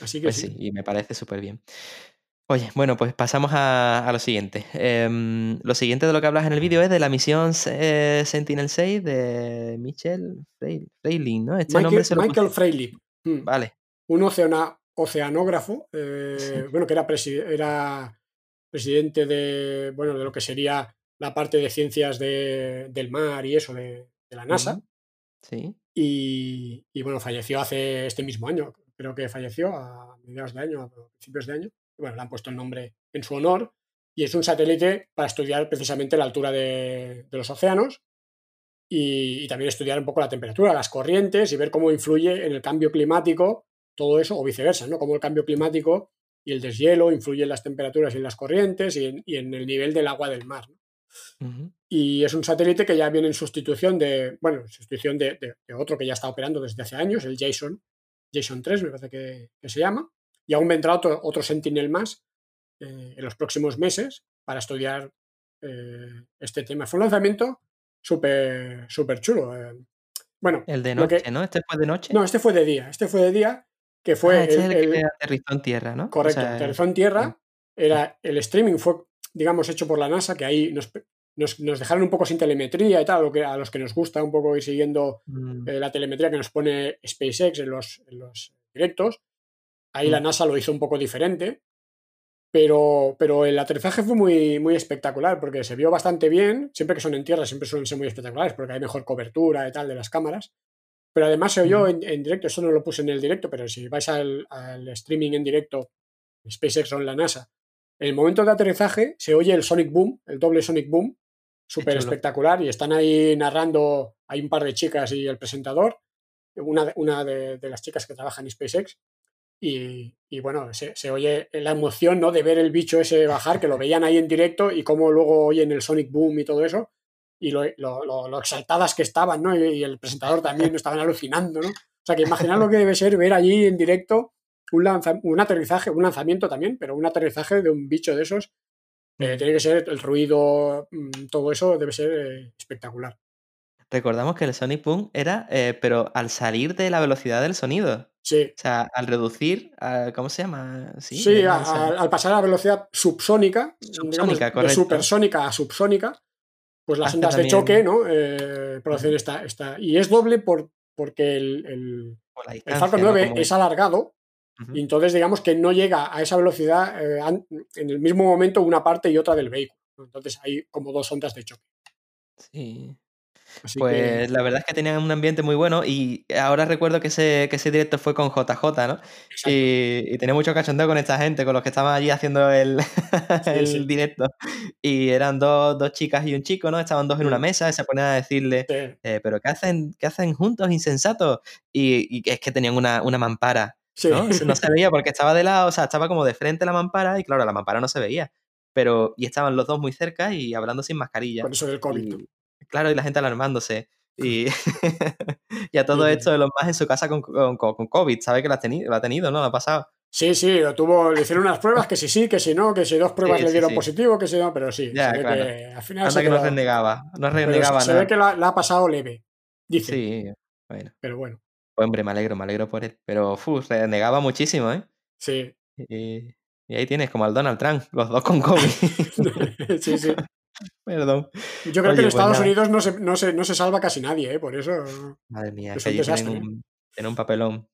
Así que Pues sí. sí, y me parece súper bien. Oye, bueno, pues pasamos a, a lo siguiente. Em, lo siguiente de lo que hablas en el vídeo es de la misión eh, Sentinel-6 de Michel Freil- Freiling, ¿no? Este Michael, nombre se lo Michael mm, Vale. un oceana- oceanógrafo, eh, bueno, que era, presi- era presidente de, bueno, de lo que sería la parte de ciencias de- del mar y eso de, de la NASA. Sí. Y, y, bueno, falleció hace este mismo año, creo que falleció a mediados de año, a principios de año. Bueno, le han puesto el nombre en su honor y es un satélite para estudiar precisamente la altura de, de los océanos y, y también estudiar un poco la temperatura, las corrientes y ver cómo influye en el cambio climático todo eso o viceversa, ¿no? Cómo el cambio climático y el deshielo influyen en las temperaturas y en las corrientes y en, y en el nivel del agua del mar. Y es un satélite que ya viene en sustitución de, bueno, en sustitución de, de- de otro que ya está operando desde hace años, el Jason, Jason 3 me parece que, que se llama. Y aún vendrá otro, otro Sentinel más eh, en los próximos meses para estudiar eh, este tema. Fue un lanzamiento súper súper chulo. eh. Bueno, El de que- noche, ¿no? Este fue de noche. no, este fue de día. Este fue de día, que fue Ah, este el- es el, el- que aterrizó en tierra, ¿no? O Correcto, sea, aterrizó en tierra. Era, el streaming fue, digamos, hecho por la NASA, que ahí nos, nos, nos dejaron un poco sin telemetría y tal, lo que, a los que nos gusta un poco ir siguiendo mm, eh, la telemetría que nos pone SpaceX en los, en los directos. Ahí la Mm. NASA lo hizo un poco diferente, pero, pero el aterrizaje fue muy, muy espectacular porque se vio bastante bien. Siempre que son en tierra, siempre suelen ser muy espectaculares porque hay mejor cobertura y tal de las cámaras. Pero además se oyó en, en directo, eso no lo puse en el directo, pero si vais al, al streaming en directo, SpaceX o en la NASA, en el momento de aterrizaje se oye el Sonic Boom, el doble Sonic Boom, súper espectacular, y están ahí narrando, hay un par de chicas y el presentador, una, de- una de, de las chicas que trabaja en SpaceX, y, y bueno, se, se oye la emoción ¿no? de ver el bicho ese bajar, que lo veían ahí en directo, y cómo luego oyen el Sonic Boom y todo eso, y lo, lo- lo- lo exaltadas que estaban, ¿no? Y, y el presentador también estaban alucinando, ¿no? O sea, que imaginar lo que debe ser ver allí en directo un, lanza- un aterrizaje, un lanzamiento también, pero un aterrizaje de un bicho de esos. eh, Mm. tiene que ser el ruido, mm, todo eso debe ser eh, espectacular. Recordamos que el Sonic Boom era, eh, pero al salir de la velocidad del sonido. Sí, O sea, al reducir, a- ¿cómo se llama? Sí, sí, era a- al pasar a la velocidad subsónica, digamos, Subsónica, de correcto. supersónica a subsónica, pues las ondas de choque ¿no? Eh, producen esta, esta. Y es doble por, porque el, el- por la el distancia, Falcon ¿no? 9 Como- es alargado y entonces digamos que no llega a esa velocidad eh, en el mismo momento una parte y otra del vehículo. Entonces hay como dos ondas de choque. Sí. Así Pues que, la verdad es que tenían un ambiente muy bueno y ahora recuerdo que ese, que ese directo fue con JJ, ¿no? Y, y tenía mucho cachondeo con esta gente, con los que estaban allí haciendo el, el sí. directo. Y eran dos, dos chicas y un chico, ¿no? Estaban dos en una Mm. mesa y se ponían a decirle, Sí, eh, ¿pero qué hacen, qué hacen juntos, insensatos? Y, y es que tenían una, una mampara, sí. ¿no? Se- No se veía porque estaba de lado, o sea, estaba como de frente la mampara y claro, la mampara no se veía. Pero, y estaban los dos muy cerca y hablando sin mascarilla. Eso del COVID. ¿no? Y, claro, y la gente alarmándose. Y, y a todo Sí, esto, Elon Musk en su casa con, con, con COVID, sabe que lo ha tenido, lo ha tenido, ¿no? Lo ha pasado. Sí, sí, lo tuvo, le hicieron unas pruebas que sí, sí, que si no, que si dos pruebas Sí, le dieron sí. positivo, que si no, pero sí, Ya, se ve claro. que al final se Anda que no renegaba. No renegaba se nada. ve que la, la ha pasado leve, dice, Sí, bueno. pero bueno, Pues, hombre, me alegro, me alegro por él. Pero, fu, renegaba muchísimo, ¿eh? sí, Y, y ahí tienes como al Donald Trump, los dos con COVID. sí, sí. Perdón. Yo creo que en pues Estados. Unidos no se, no, se, no se salva casi nadie, ¿eh? por eso. Madre mía, Es que un tienen desastre, ¿eh? un, tienen un papelón.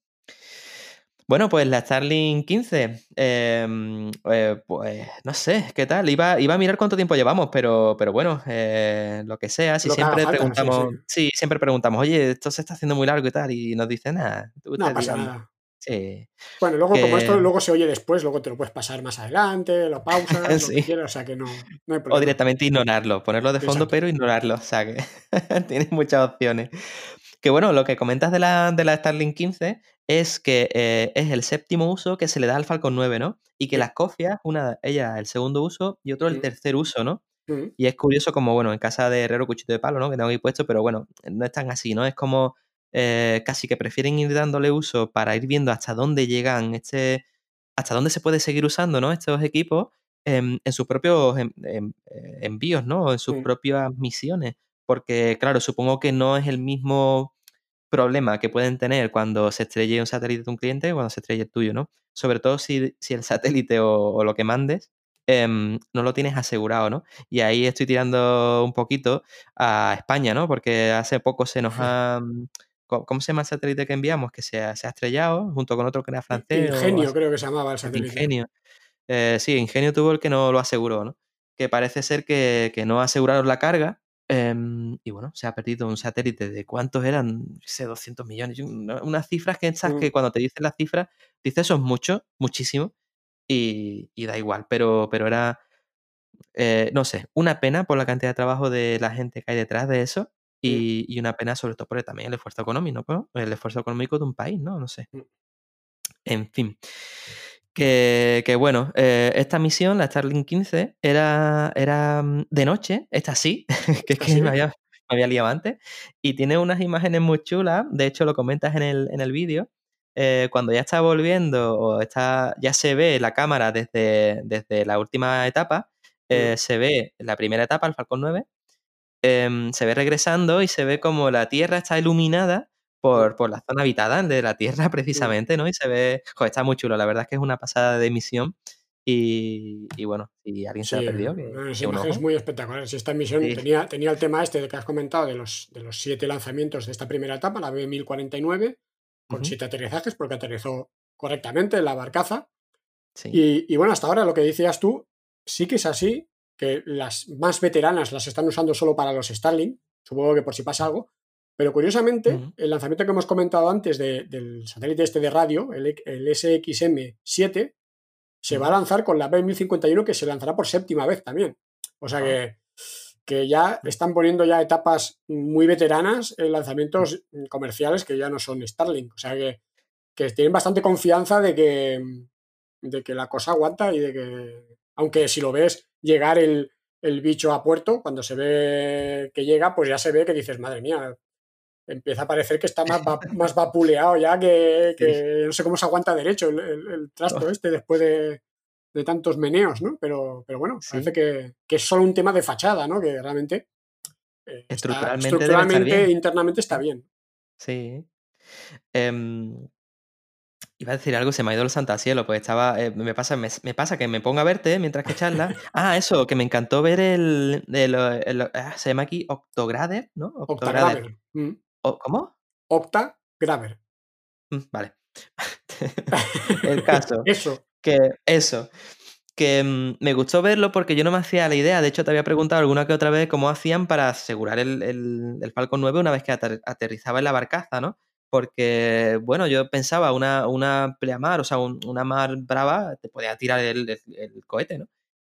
Bueno, pues la Starlink 15, em, eh, pues no sé, ¿qué tal? Iba, iba a mirar cuánto tiempo llevamos, pero, pero bueno, eh, lo que sea, si Lo siempre falta, preguntamos, sí. sí, siempre preguntamos, oye, esto se está haciendo muy largo y tal, y nos dicen, nada, No pasa digan". nada. Sí, Bueno, luego, como esto luego se oye después, luego te lo puedes pasar más adelante, lo pausas, lo que quieras, o sea que no, no hay O problema. directamente ignorarlo, ponerlo de fondo, Exacto. pero ignorarlo. O sea que tienes muchas opciones. Que bueno, lo que comentas de la, de la Starlink 15 es que eh, es el séptimo uso que se le da al Falcon 9, ¿no? Y que las cofias, una, ella el segundo uso y otro el tercer uso, ¿no? Y es curioso como, bueno, en casa de Herrero Cuchito de Palo, ¿no? Que tengo ahí puesto, pero bueno, no es tan así, ¿no? Es como eh, casi que prefieren ir dándole uso para ir viendo hasta dónde llegan este, hasta dónde se puede seguir usando, ¿no? Estos equipos en, en sus propios en- en- eh, envíos, ¿no? En sus propias misiones. Porque, claro, supongo que no es el mismo problema que pueden tener cuando se estrelle un satélite de un cliente que cuando se estrelle el tuyo, ¿no? Sobre todo si, si el satélite o, o lo que mandes em, no lo tienes asegurado, ¿no? Y ahí estoy tirando un poquito a España, ¿no? Porque hace poco se nos ha... ¿Cómo cómo se llama el satélite que enviamos? Que se ha, se ha estrellado junto con otro que era francés. Ingenio, creo que se llamaba el satélite. Ingenio. Eh, sí, Ingenio tuvo el que no lo aseguró, ¿no? Que parece ser que, que no aseguraron la carga. em, y bueno, se ha perdido un satélite de cuántos eran, no sé, 200 millones. una- Unas cifras que estas Mm. que cuando te dicen las cifras, dices eso es mucho, muchísimo. Y, y da igual, pero, pero era, eh, no sé, una pena por la cantidad de trabajo de la gente que hay detrás de eso. Y, y una pena sobre todo por también el esfuerzo económico, ¿no? El esfuerzo económico de un país, ¿no? No sé. Mm. En fin. Que, que bueno, eh, esta misión, la Starlink 15, era, era mm, de noche, esta sí, que es ¿Ah, que sí? me había, me había liado antes, y tiene unas imágenes muy chulas, de hecho lo comentas en el, en el vídeo, eh, cuando ya está volviendo o está, ya se ve la cámara desde, desde la última etapa, eh, Mm. se ve la primera etapa, el Falcon 9, em, se ve regresando y se ve como la Tierra está iluminada por, por la zona habitada de la Tierra precisamente, ¿no? Y se ve, joder, está muy chulo, la verdad es que es una pasada de emisión y, y bueno, si alguien se la perdió, que, ojo. muy espectaculares. Esta misión Sí. tenía, tenía el tema este de que has comentado de los, de los siete lanzamientos de esta primera etapa, la B1049, con Ujú, siete aterrizajes, porque aterrizó correctamente en la barcaza. sí. Y, y bueno, hasta ahora lo que decías tú, sí que es así, que las más veteranas las están usando solo para los Starlink, supongo que por si pasa algo, pero curiosamente, el lanzamiento que hemos comentado antes de- del satélite este de radio, el, el SXM-7, se va a lanzar con la B1051 que se lanzará por séptima vez también. O sea Ah. que, que ya están poniendo ya etapas muy veteranas en lanzamientos comerciales que ya no son Starlink. O sea que, que tienen bastante confianza de que, de que la cosa aguanta y de que, aunque si lo ves llegar el, el bicho a puerto, cuando se ve que llega, pues ya se ve que dices, madre mía, empieza a parecer que está más, va- más vapuleado ya que, no sé cómo se aguanta derecho el, el- el trasto este después de, de tantos meneos, ¿no? Pero, pero bueno, Sí. parece que, que es solo un tema de fachada, ¿no? Que realmente eh, Estructuralmente internamente está bien. Sí. Em, iba a decir algo, se me ha ido el santo al cielo, pues estaba, eh, me pasa, me, me pasa que me pongo a verte mientras que charlas. Ah, eso, que me encantó ver el, el- el- ah, se llama aquí Octograder, ¿no? Octograder. Mm. ¿Cómo? Octagraver. Mm, Vale. El caso, Eso. que eso, que mm, me gustó verlo porque yo no me hacía la idea, de hecho te había preguntado alguna que otra vez cómo hacían para asegurar el, Falcon 9 una vez que ater- aterrizaba en la barcaza, ¿no? Porque, bueno, yo pensaba una, una pleamar, o sea, un- una mar brava, te podía tirar el, el- el cohete, ¿no?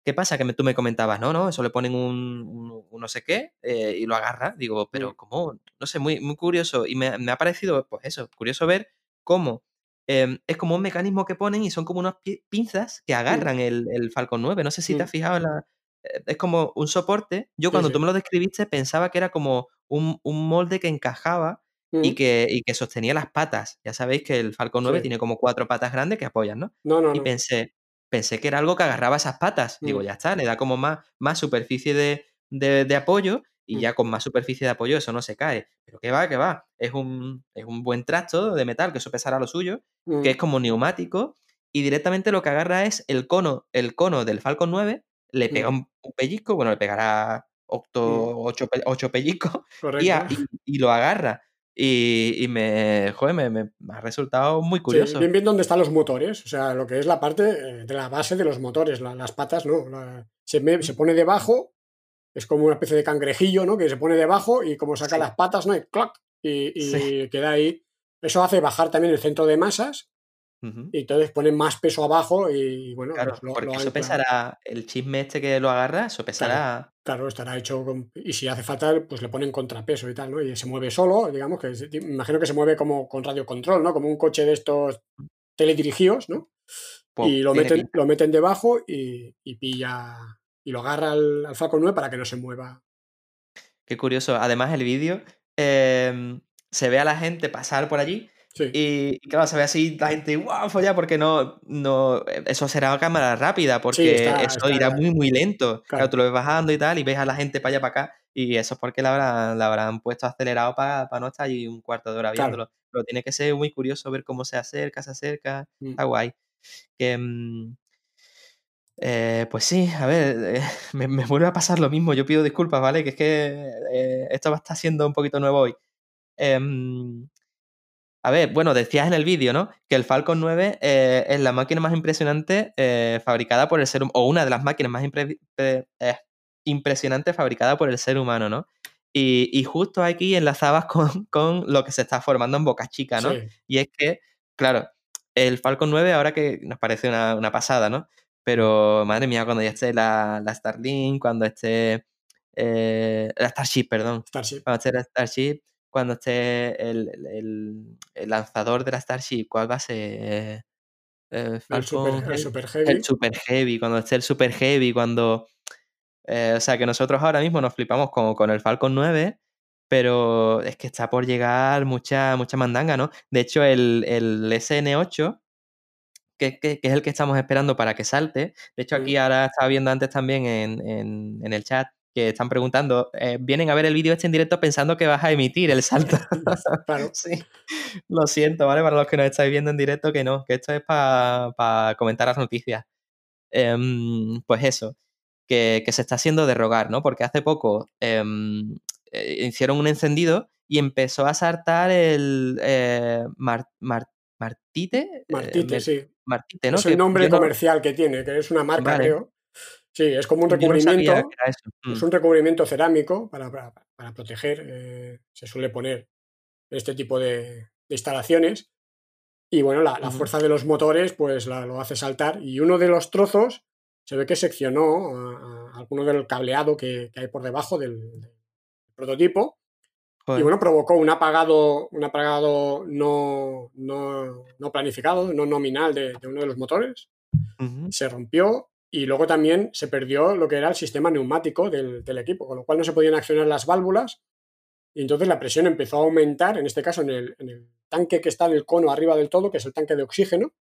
¿Qué pasa? Que me- tú me comentabas, no, no, eso le ponen un, un- un no sé qué eh, y lo agarra. Digo, pero. ¿cómo? No sé, muy, muy curioso. Y me, me ha parecido, pues eso, curioso ver cómo em, es como un mecanismo que ponen y son como unas pi- pinzas que agarran el, el Falcon 9. No sé si te has fijado en la... eh, Es como un soporte. Yo cuando sí. tú me lo describiste pensaba que era como un, un molde que encajaba y Mm. que, y que sostenía las patas. Ya sabéis que el Falcon 9 Sí. tiene como cuatro patas grandes que apoyan, ¿no? No, no, Y no. pensé, pensé que era algo que agarraba esas patas. Digo, Mm. ya está, le da como más, más superficie de, de- de apoyo y Mm. ya con más superficie de apoyo eso no se cae. Pero que va, que va. Es un, es un buen trasto de metal, que eso pesará lo suyo, que es como neumático y directamente lo que agarra es el cono, el cono del Falcon 9, le pega Mm. un, un pellizco, bueno, le pegará octo, ocho, ocho pellizcos y- y lo agarra. Y, y me, joder, me, ha resultado muy Sí, curioso. bien, bien dónde están los motores, o sea, lo que es la parte eh, de la base de los motores, la- las patas, ¿no? La- se, me- se pone debajo, es como una especie de cangrejillo, ¿no? Que se pone debajo y como saca Sí. las patas, ¿no? Y ¡clac! Y, y Sí. queda ahí. Eso hace bajar también el centro de masas y entonces pone más peso abajo y bueno, Claro, lo- porque lo eso pesará, el chisme este que lo agarra, eso pesará. Claro, estará hecho con- y si hace falta, pues le ponen contrapeso y tal, ¿no? Y se mueve solo, digamos, que se- imagino que se mueve como con radiocontrol, ¿no? Como un coche de estos teledirigidos, ¿no? pues, y lo meten, pinta. lo meten debajo y, y pilla y lo agarra al, al Falcon 9 para que no se mueva. Qué curioso. Además, el vídeo em, se ve a la gente pasar por allí Sí, y, y claro, se ve así la gente, ¡guau! Folla, porque no, no. Eso será a cámara rápida, porque está- eso está- irá muy, muy lento. Claro. Claro. tú lo ves bajando y tal, y ves a la gente para allá, para acá, y eso es porque la habrán, la habrán puesto acelerado para no estar allí un cuarto de hora Claro. viéndolo. Pero tiene que ser muy curioso ver cómo se acerca, se acerca. Mm. Está guay. Que. mm, eh, pues sí, a ver, eh, me, me vuelve a pasar lo mismo. Yo pido disculpas, ¿vale? Que es que eh, esto va a estar siendo un poquito nuevo hoy. A ver, bueno, decías en el vídeo, ¿no? Que el Falcon 9 eh, es la máquina más impresionante eh, fabricada por el ser humano, o una de las máquinas más impre- pre- eh, impresionantes fabricada por el ser humano, ¿no? Y, y justo aquí enlazabas con, con lo que se está formando en Boca Chica, ¿no? sí, Y es que, claro, el Falcon 9 ahora que nos parece una, una pasada, ¿no? Pero, madre mía, cuando ya esté la, la Starlink, cuando esté... eh, la Starship, perdón. Starship. Cuando esté la Starship, cuando esté el, el- lanzador de la Starship, ¿cuál va a ser? Eh, El super, el Heavy. super heavy. El Super Heavy, cuando esté el Super Heavy, cuando... eh, o sea, que nosotros ahora mismo nos flipamos con, con el Falcon 9, pero es que está por llegar mucha, mucha mandanga, ¿no? De hecho, el, el SN8, que, que- que es el que estamos esperando para que salte, de hecho aquí ahora estaba viendo antes también en, en- en el chat que están preguntando, eh, vienen a ver el vídeo este en directo pensando que vas a emitir el salto. Claro. Sí, lo siento, ¿vale? Para los que nos estáis viendo en directo, que no, que esto es para comentar las noticias. Em, pues eso, que, que se está haciendo de rogar, ¿no? Porque hace poco em, eh, hicieron un encendido y empezó a saltar el eh, Mar- Mar- Martite. Martite, sí. Martite, ¿no? Es el Que nombre no- comercial que tiene, que es una marca, Vale. creo. Sí, es como un no recubrimiento. eso. Mm, Es un recubrimiento cerámico para, para- para proteger. eh, se suele poner este tipo de, de instalaciones. Y bueno, la, la fuerza de los motores pues la- lo hace saltar. Y uno de los trozos se ve que seccionó a, a alguno del cableado que, que hay por debajo del, del prototipo. joder. Y bueno, provocó un apagado, un apagado no, no, no planificado, no nominal de, de uno de los motores. Se rompió y luego también se perdió lo que era el sistema neumático del, del equipo, con lo cual no se podían accionar las válvulas. Y entonces la presión empezó a aumentar, en este caso en el, en el tanque que está en el cono arriba del todo, que es el tanque de oxígeno,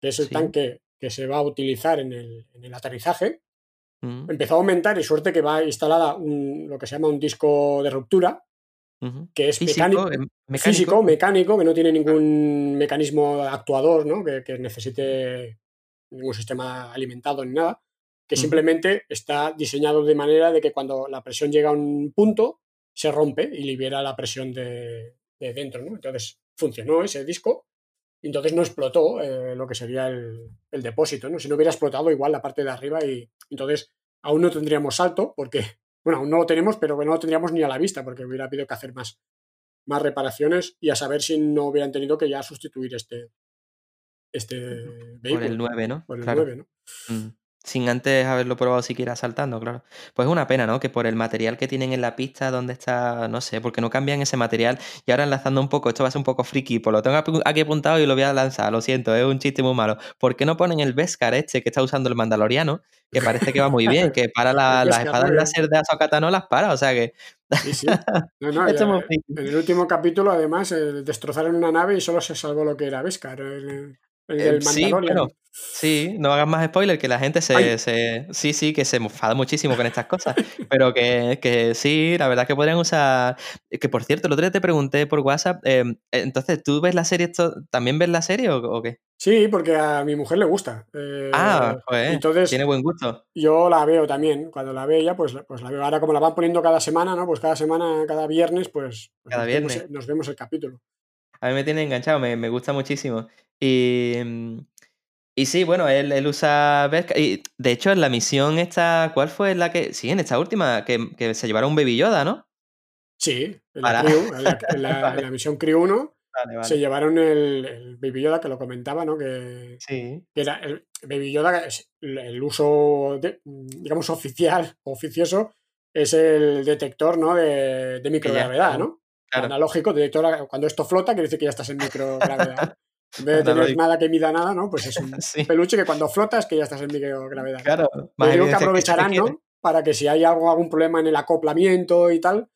que es el Sí. tanque que se va a utilizar en el, en el aterrizaje. ujú, Empezó a aumentar y suerte que va instalada un, lo que se llama un disco de ruptura, que es Físico, mecánico, em, mecánico. físico, mecánico, que no tiene ningún mecanismo actuador, ¿no? que, que necesite ningún sistema alimentado ni nada, que simplemente está diseñado de manera de que cuando la presión llega a un punto, se rompe y libera la presión de, de dentro. ¿no? Entonces funcionó ese disco, y entonces no explotó eh, lo que sería el, el depósito. ¿no? Si no hubiera explotado igual la parte de arriba y entonces aún no tendríamos salto, porque, bueno, aún no lo tenemos, pero no lo tendríamos ni a la vista, porque hubiera habido que hacer más, más reparaciones y a saber si no hubieran tenido que ya sustituir este, este Por el 9, ¿no? por el Claro. 9, ¿no? Mm. sin antes haberlo probado siquiera saltando, claro. Pues es una pena, ¿no? Que por el material que tienen en la pista, donde está, no sé, porque no cambian ese material. Y ahora enlazando un poco, esto va a ser un poco friki, pues lo tengo aquí apuntado y lo voy a lanzar, lo siento, es un chiste muy malo. ¿Por qué no ponen el Beskar este que está usando el Mandaloriano? Que parece que va muy bien, que para la- las espadas láser de Ahsoka Tano las para, o sea que... Sí, sí. No, no, ya- friki. en el último capítulo, además, eh, destrozaron una nave y solo se salvó lo que era Beskar, el, el Eh, del sí, bueno, sí, no hagas más spoiler, que la gente se, Sí, sí, que se enfada muchísimo con estas cosas. pero que, que sí, la verdad que podrían usar. Que por cierto, el otro día te pregunté por WhatsApp. eh, entonces, ¿tú ves la serie? esto- ¿También ves la serie o, o qué? Sí, porque a mi mujer le gusta. eh, ah, joder, entonces tiene buen gusto. yo la veo también. Cuando la ve ella, pues, la- pues la veo. Ahora, como la van poniendo cada semana, ¿no? Pues cada semana, cada viernes, pues, pues Cada nos, vemos, viernes. nos vemos el capítulo. A mí me tiene enganchado, me, me gusta muchísimo. Y, mm, y sí, bueno, él, él usa. Y de hecho, en la misión esta, ¿cuál fue la que...? Sí, en esta última, que, que se llevaron un Baby Yoda, ¿no? Sí, en la, Crew, en la, en la- en Vale. la misión Crew 1 Vale, se llevaron el, el Baby Yoda que lo comentaba, ¿no? Que, Sí. que era el Baby Yoda, el, el uso, de- digamos, oficial, oficioso, es el detector, ¿no? De, de microgravedad, ¿no? Claro. Analógico, detector, cuando esto flota, quiere decir que ya estás en microgravedad. En vez de tener Analógico. nada que mida nada, ¿no? Pues es un Sí, peluche que cuando flotas que ya estás en microgravedad. claro. Yo Más digo que evidencia que se aprovecharán. ¿no? Para que si hay algo, algún problema en el acoplamiento y tal,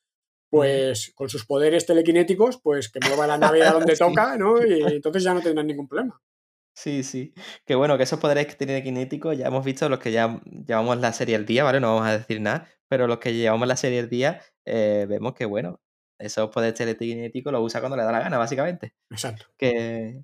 pues con sus poderes telequinéticos, pues que mueva la nave a donde Sí. toca, ¿no? Y entonces ya no tendrán ningún problema. Sí, sí. Que bueno, que esos poderes que tiene Kinético ya hemos visto los que ya llevamos la serie al día, ¿vale? No vamos a decir nada, pero los que llevamos la serie al día, eh, vemos que, bueno, esos poderes telequinéticos los usa cuando le da la gana, básicamente. Exacto. Que...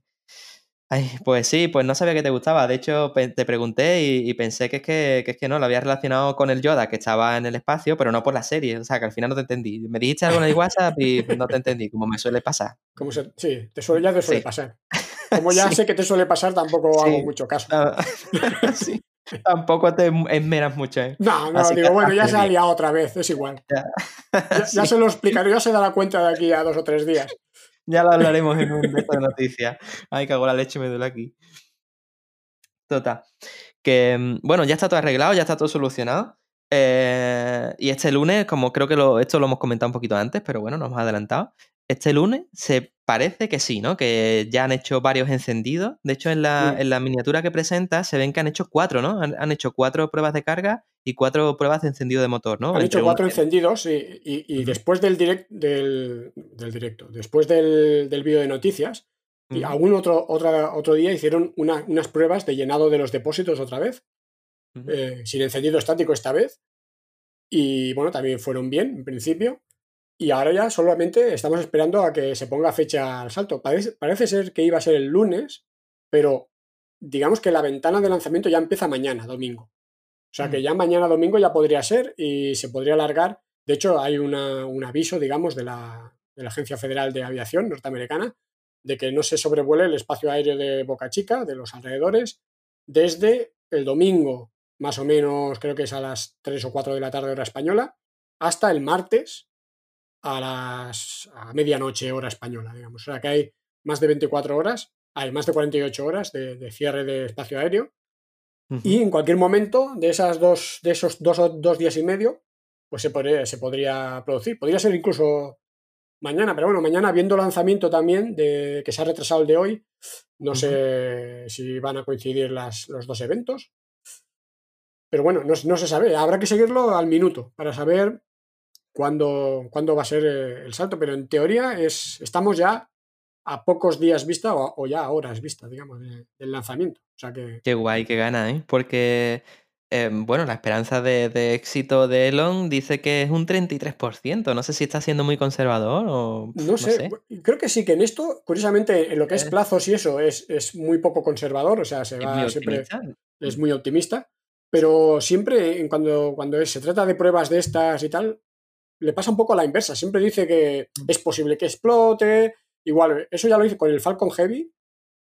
Ay, pues sí, pues no sabía que te gustaba. De hecho, te pregunté y, y pensé que es que, que es que no, lo había relacionado con el Yoda que estaba en el espacio, pero no por la serie. O sea, que al final no te entendí. Me dijiste algo en el WhatsApp y no te entendí, como me suele pasar. Como se- sí, te suele, ya te suele Sí. pasar. Como ya Sí. sé que te suele pasar, tampoco Sí. hago mucho caso. Ah, sí. Tampoco te esmeras mucho, ¿eh? No, no, Así digo, bueno, ya se ha liado otra vez, es igual. Ya. Ya, se lo explicaré, ya se dará cuenta de aquí a dos o tres días. Ya lo hablaremos en un de noticias. Ay, cago la leche, me duele aquí. Total. Que, mm, bueno, ya está todo arreglado, ya está todo solucionado. Eh, y este lunes, como creo que lo- esto lo hemos comentado un poquito antes, pero bueno, nos hemos adelantado. Este lunes se parece que sí, ¿no? Que ya han hecho varios encendidos. De hecho, en la, Sí. en la miniatura que presenta se ven que han hecho cuatro, ¿no? Han, han hecho cuatro pruebas de carga y cuatro pruebas de encendido de motor, ¿no? Han Entre hecho cuatro encendidos y, y- después del, direct, del, del directo, después del, del vídeo de noticias, y algún otro, otra, otro día hicieron una- unas pruebas de llenado de los depósitos otra vez, eh, sin encendido estático esta vez. Y bueno, también fueron bien en principio. Y ahora ya solamente estamos esperando a que se ponga fecha al salto. Parece, parece ser que iba a ser el lunes, pero digamos que la ventana de lanzamiento ya empieza mañana, domingo. O sea que Mm. ya mañana domingo ya podría ser y se podría alargar. De hecho, hay una- un aviso, digamos, de la, de la Agencia Federal de Aviación norteamericana de que no se sobrevuele el espacio aéreo de Boca Chica, de los alrededores, desde el domingo, más o menos, creo que es a las 3 o 4 de la tarde hora española, hasta el martes a las a medianoche hora española, digamos. O sea que hay más de 24 horas, hay más de 48 horas de, de cierre de espacio aéreo y en cualquier momento de esas dos, de esos dos, dos días y medio, pues se podría, se podría producir. Podría ser incluso mañana, pero bueno, mañana viendo lanzamiento también de que se ha retrasado el de hoy, no sé si van a coincidir las, los dos eventos. Pero bueno, no, no se sabe. Habrá que seguirlo al minuto para saber cuándo, cuándo va a ser eh, el salto. Pero en teoría es, estamos ya a pocos días vista o, o ya a horas vista, digamos, de- del lanzamiento. O sea que Qué guay, qué gana, ¿eh? Porque, eh, bueno, la esperanza de, de éxito de Elon dice que es un 33%. No sé si está siendo muy conservador o... No sé, creo que sí que en esto, curiosamente, en lo que es Eh. plazos y eso, es, es muy poco conservador, o sea, se Es va muy siempre, optimista. es muy optimista, pero siempre en cuando, cuando es- se trata de pruebas de estas y tal, le pasa un poco a la inversa, siempre dice que Mm. es posible que explote, igual, eso ya lo hice con el Falcon Heavy,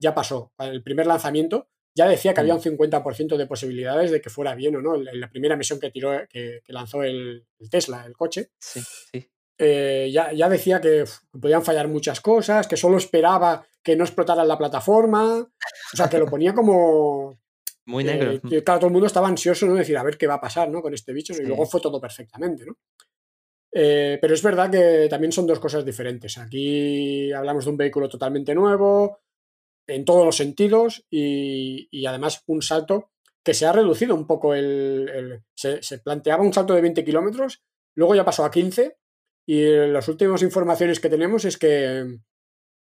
ya pasó, el primer lanzamiento, ya decía que había Mm. un 50% de posibilidades de que fuera bien o no, en la primera misión que tiró, que, que lanzó el- el Tesla, el coche, Sí, sí. eh, ya, ya decía que uf, podían fallar muchas cosas, que solo esperaba que no explotara la plataforma. O sea, que lo ponía como, Muy Eh, negro. que, claro, todo el mundo estaba ansioso, ¿no? De decir, a ver qué va a pasar, ¿no? Con este bicho. Sí. Y luego fue todo perfectamente, ¿no? Eh, pero es verdad que también son dos cosas diferentes. Aquí hablamos de un vehículo totalmente nuevo, en todos los sentidos, y, y además un salto que se ha reducido un poco el. el- se, se planteaba un salto de 20 kilómetros, luego ya pasó a 15, y las últimas informaciones que tenemos es que,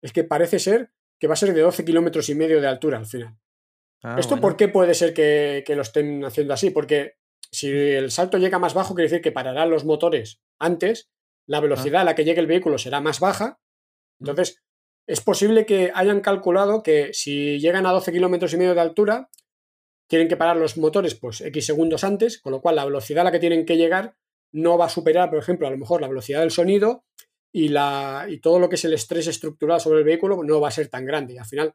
es que parece ser que va a ser de 12 kilómetros y medio de altura al final. Ah, ¿Esto bueno. por qué puede ser que, que lo estén haciendo así? Porque si el salto llega más bajo, quiere decir que pararán los motores antes, la velocidad a la que llegue el vehículo será más baja. Entonces, es posible que hayan calculado que si llegan a 12 kilómetros y medio de altura, tienen que parar los motores pues X segundos antes, con lo cual la velocidad a la que tienen que llegar no va a superar, por ejemplo, a lo mejor la velocidad del sonido y, la, y todo lo que es el estrés estructural sobre el vehículo no va a ser tan grande. Y al final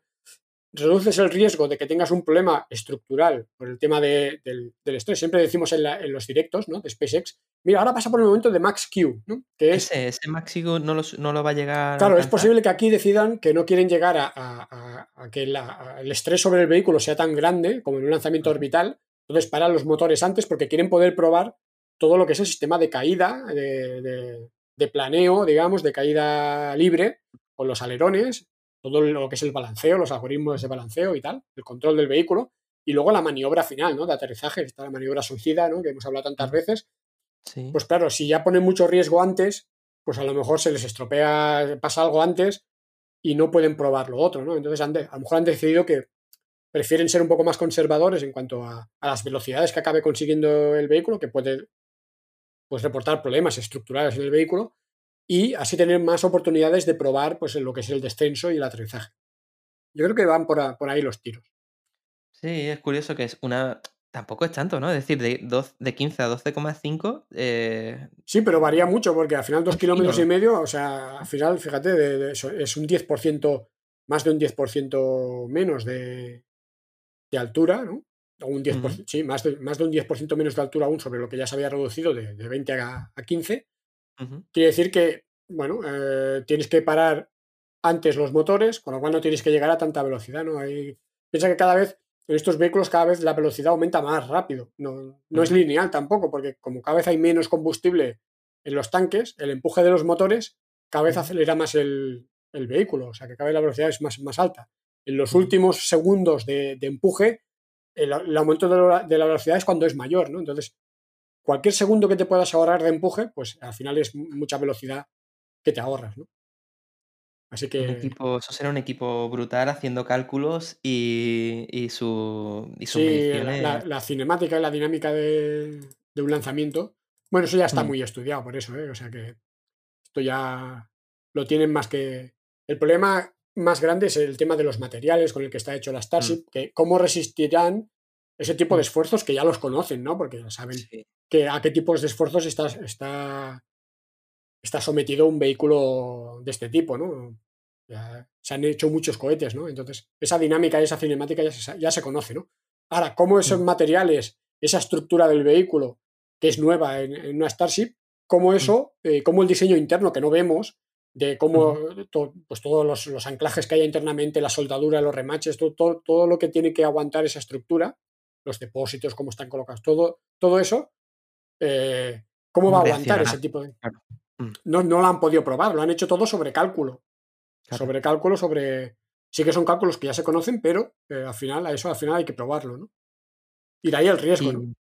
reduces el riesgo de que tengas un problema estructural por el tema de- del, del estrés. Siempre decimos en, la- en los directos ¿no? de SpaceX, mira, ahora pasa por el momento de Max Q, ¿no? que es Ese, ese Maxigo no lo, no lo va a llegar a Claro, es posible que aquí decidan que no quieren llegar a, a- a- a que la- el estrés sobre el vehículo sea tan grande como en un lanzamiento orbital. Entonces paran los motores antes porque quieren poder probar todo lo que es el sistema de caída, de, de- de planeo, digamos, de caída libre, con los alerones, todo lo que es el balanceo, los algoritmos de balanceo y tal, el control del vehículo, y luego la maniobra final, ¿no? De aterrizaje, está la maniobra suicida, ¿no? Que hemos hablado tantas veces, Sí. pues claro, si ya ponen mucho riesgo antes, pues a lo mejor se les estropea, pasa algo antes y no pueden probar lo otro, ¿no? Entonces han de- a lo mejor han decidido que prefieren ser un poco más conservadores en cuanto a, a las velocidades que acabe consiguiendo el vehículo, que puede pues, reportar problemas estructurales en el vehículo, y así tener más oportunidades de probar pues, lo que es el descenso y el aterrizaje. Yo creo que van por, a- por ahí los tiros. Sí, es curioso que es una. Tampoco es tanto, ¿no? Es decir, de, dos- de 15 a 12,5. Eh, Sí, pero varía mucho porque al final dos kilómetros y medio, o sea, al final, fíjate, de- de eso, es un 10%, más de un 10% menos de, de altura, ¿no? O un 10%, sí, más de, más de un 10% menos de altura aún sobre lo que ya se había reducido de, de 20 a, a 15. Quiere decir que, bueno, eh, tienes que parar antes los motores, con lo cual no tienes que llegar a tanta velocidad, ¿no? Hay- piensa que cada vez, en estos vehículos, cada vez la velocidad aumenta más rápido. No, no es lineal tampoco, porque como cada vez hay menos combustible en los tanques, el empuje de los motores cada vez acelera más el, el vehículo, o sea que cada vez la velocidad es más, más alta. En los últimos segundos de, de empuje, el, el aumento de la, de la velocidad es cuando es mayor, ¿no? Entonces, cualquier segundo que te puedas ahorrar de empuje, pues al final es mucha velocidad que te ahorras, ¿no? Así Un que equipo, eso será un equipo brutal haciendo cálculos y, y, su, y sus sí, la, mediciones. la- la cinemática y la dinámica de, de un lanzamiento, bueno, eso ya está Mm. muy estudiado por eso, ¿eh? O sea que esto ya lo tienen más que... El problema más grande es el tema de los materiales con el que está hecho la Starship, que cómo resistirán ese tipo de Mm. esfuerzos que ya los conocen, ¿no? Porque ya saben Sí. que a qué tipos de esfuerzos está, está, está sometido un vehículo de este tipo, ¿no? Ya se han hecho muchos cohetes, ¿no? Entonces, esa dinámica y esa cinemática ya se, ya se conoce, ¿no? Ahora, cómo esos Mm. materiales, esa estructura del vehículo, que es nueva en, en una Starship, cómo eso, eh, cómo el diseño interno que no vemos, de cómo to- pues todos los, los anclajes que hay internamente, la soldadura, los remaches, todo, todo, todo lo que tiene que aguantar esa estructura, los depósitos, cómo están colocados, todo, todo eso, eh, cómo va a ¿Cómo aguantar ese tipo de... Claro. Mm. No, no lo han podido probar, lo han hecho todo sobre cálculo. Claro. Sobre cálculo, sobre... Sí que son cálculos que ya se conocen, pero eh, al final, a eso al final hay que probarlo, ¿no? Y de ahí el riesgo, ¿no?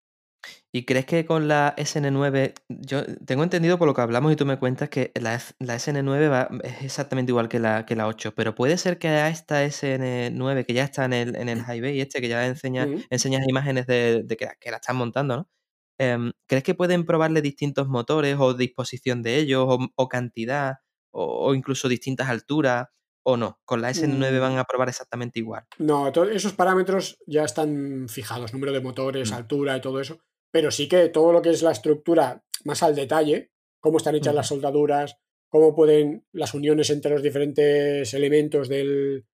Y, crees que con la SN9, yo tengo entendido por lo que hablamos y tú me cuentas que la, S- la SN9 va, es exactamente igual que la, que la 8, pero puede ser que a esta SN9 que ya está en el, en el highway, este que ya enseña, Ujú. enseñas imágenes de, de que, que la están montando, ¿no? Em, ¿Crees que pueden probarle distintos motores o disposición de ellos o, o cantidad o, o incluso distintas alturas o no? Con la SN9 Mm. van a probar exactamente igual. No, esos parámetros ya están fijados, número de motores, Mm. altura y todo eso, pero sí que todo lo que es la estructura más al detalle, cómo están hechas las soldaduras, cómo pueden las uniones entre los diferentes elementos del,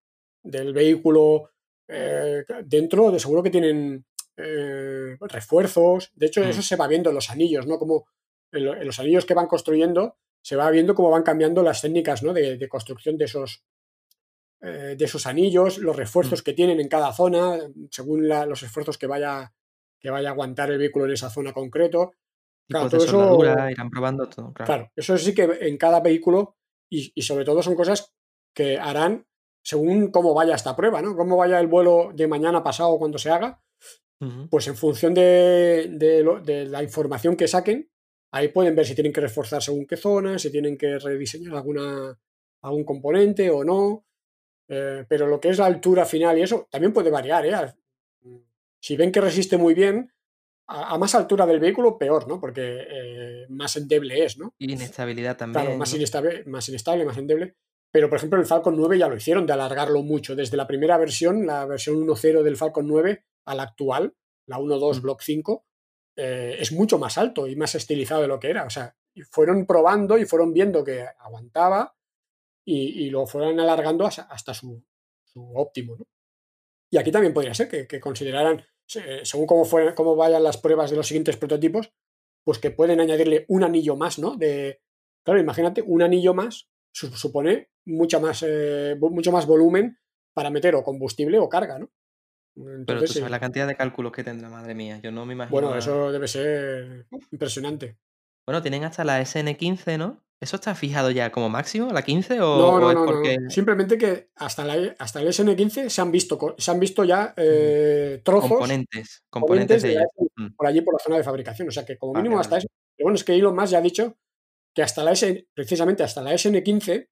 del vehículo, eh, dentro de seguro que tienen eh, refuerzos, de hecho Mm. eso se va viendo en los anillos, ¿no? Como en, lo- en los anillos que van construyendo se va viendo cómo van cambiando las técnicas ¿no? de, de construcción de esos, eh, de esos anillos, los refuerzos que tienen en cada zona, según la- los esfuerzos que vaya, que vaya a aguantar el vehículo en esa zona concreto. Claro, todo eso- irán probando todo, claro. Claro, eso sí que en cada vehículo y, y sobre todo son cosas que harán según cómo vaya esta prueba, ¿no? Cómo vaya el vuelo de mañana pasado cuando se haga, pues en función de, de lo- de la información que saquen, ahí pueden ver si tienen que reforzar según qué zona, si tienen que rediseñar alguna, algún componente o no. Eh, pero lo que es la altura final y eso también puede variar, ¿eh? Si ven que resiste muy bien, a, a más altura del vehículo, peor, ¿no? Porque eh, más endeble es, ¿no? Y inestabilidad también. Claro, más ¿no? inestable, más inestable, más endeble. Pero, por ejemplo, el Falcon 9 ya lo hicieron, de alargarlo mucho. Desde la primera versión, la versión 1.0 del Falcon 9, a la actual, la 1.2 Mm. Block 5, eh, es mucho más alto y más estilizado de lo que era. O sea, fueron probando y fueron viendo que aguantaba y, y lo fueron alargando hasta, hasta su, su óptimo. ¿no? Y aquí también podría ser que, que consideraran, según cómo, fueran, cómo vayan las pruebas de los siguientes prototipos, pues que pueden añadirle un anillo más, ¿no? De, claro, imagínate, un anillo más su- supone mucha más, eh, mucho más volumen para meter o combustible o carga, ¿no? Pero tú Entonces, sabes eh, la cantidad de cálculos que tendrá, madre mía. Yo no me imagino. bueno, eso debe ser impresionante. Bueno, tienen hasta la SN15, ¿no? ¿Eso está fijado ya como máximo, la 15? ¿O, No, o no, es no, no. porque Simplemente que hasta, la, hasta el SN15 se han visto, se han visto ya eh, trozos componentes, componentes componentes de de Mm. por allí por la zona de fabricación. O sea que como Vale, mínimo hasta eso. Pero bueno, es que Elon Musk ya ha dicho que hasta la S, precisamente hasta la SN15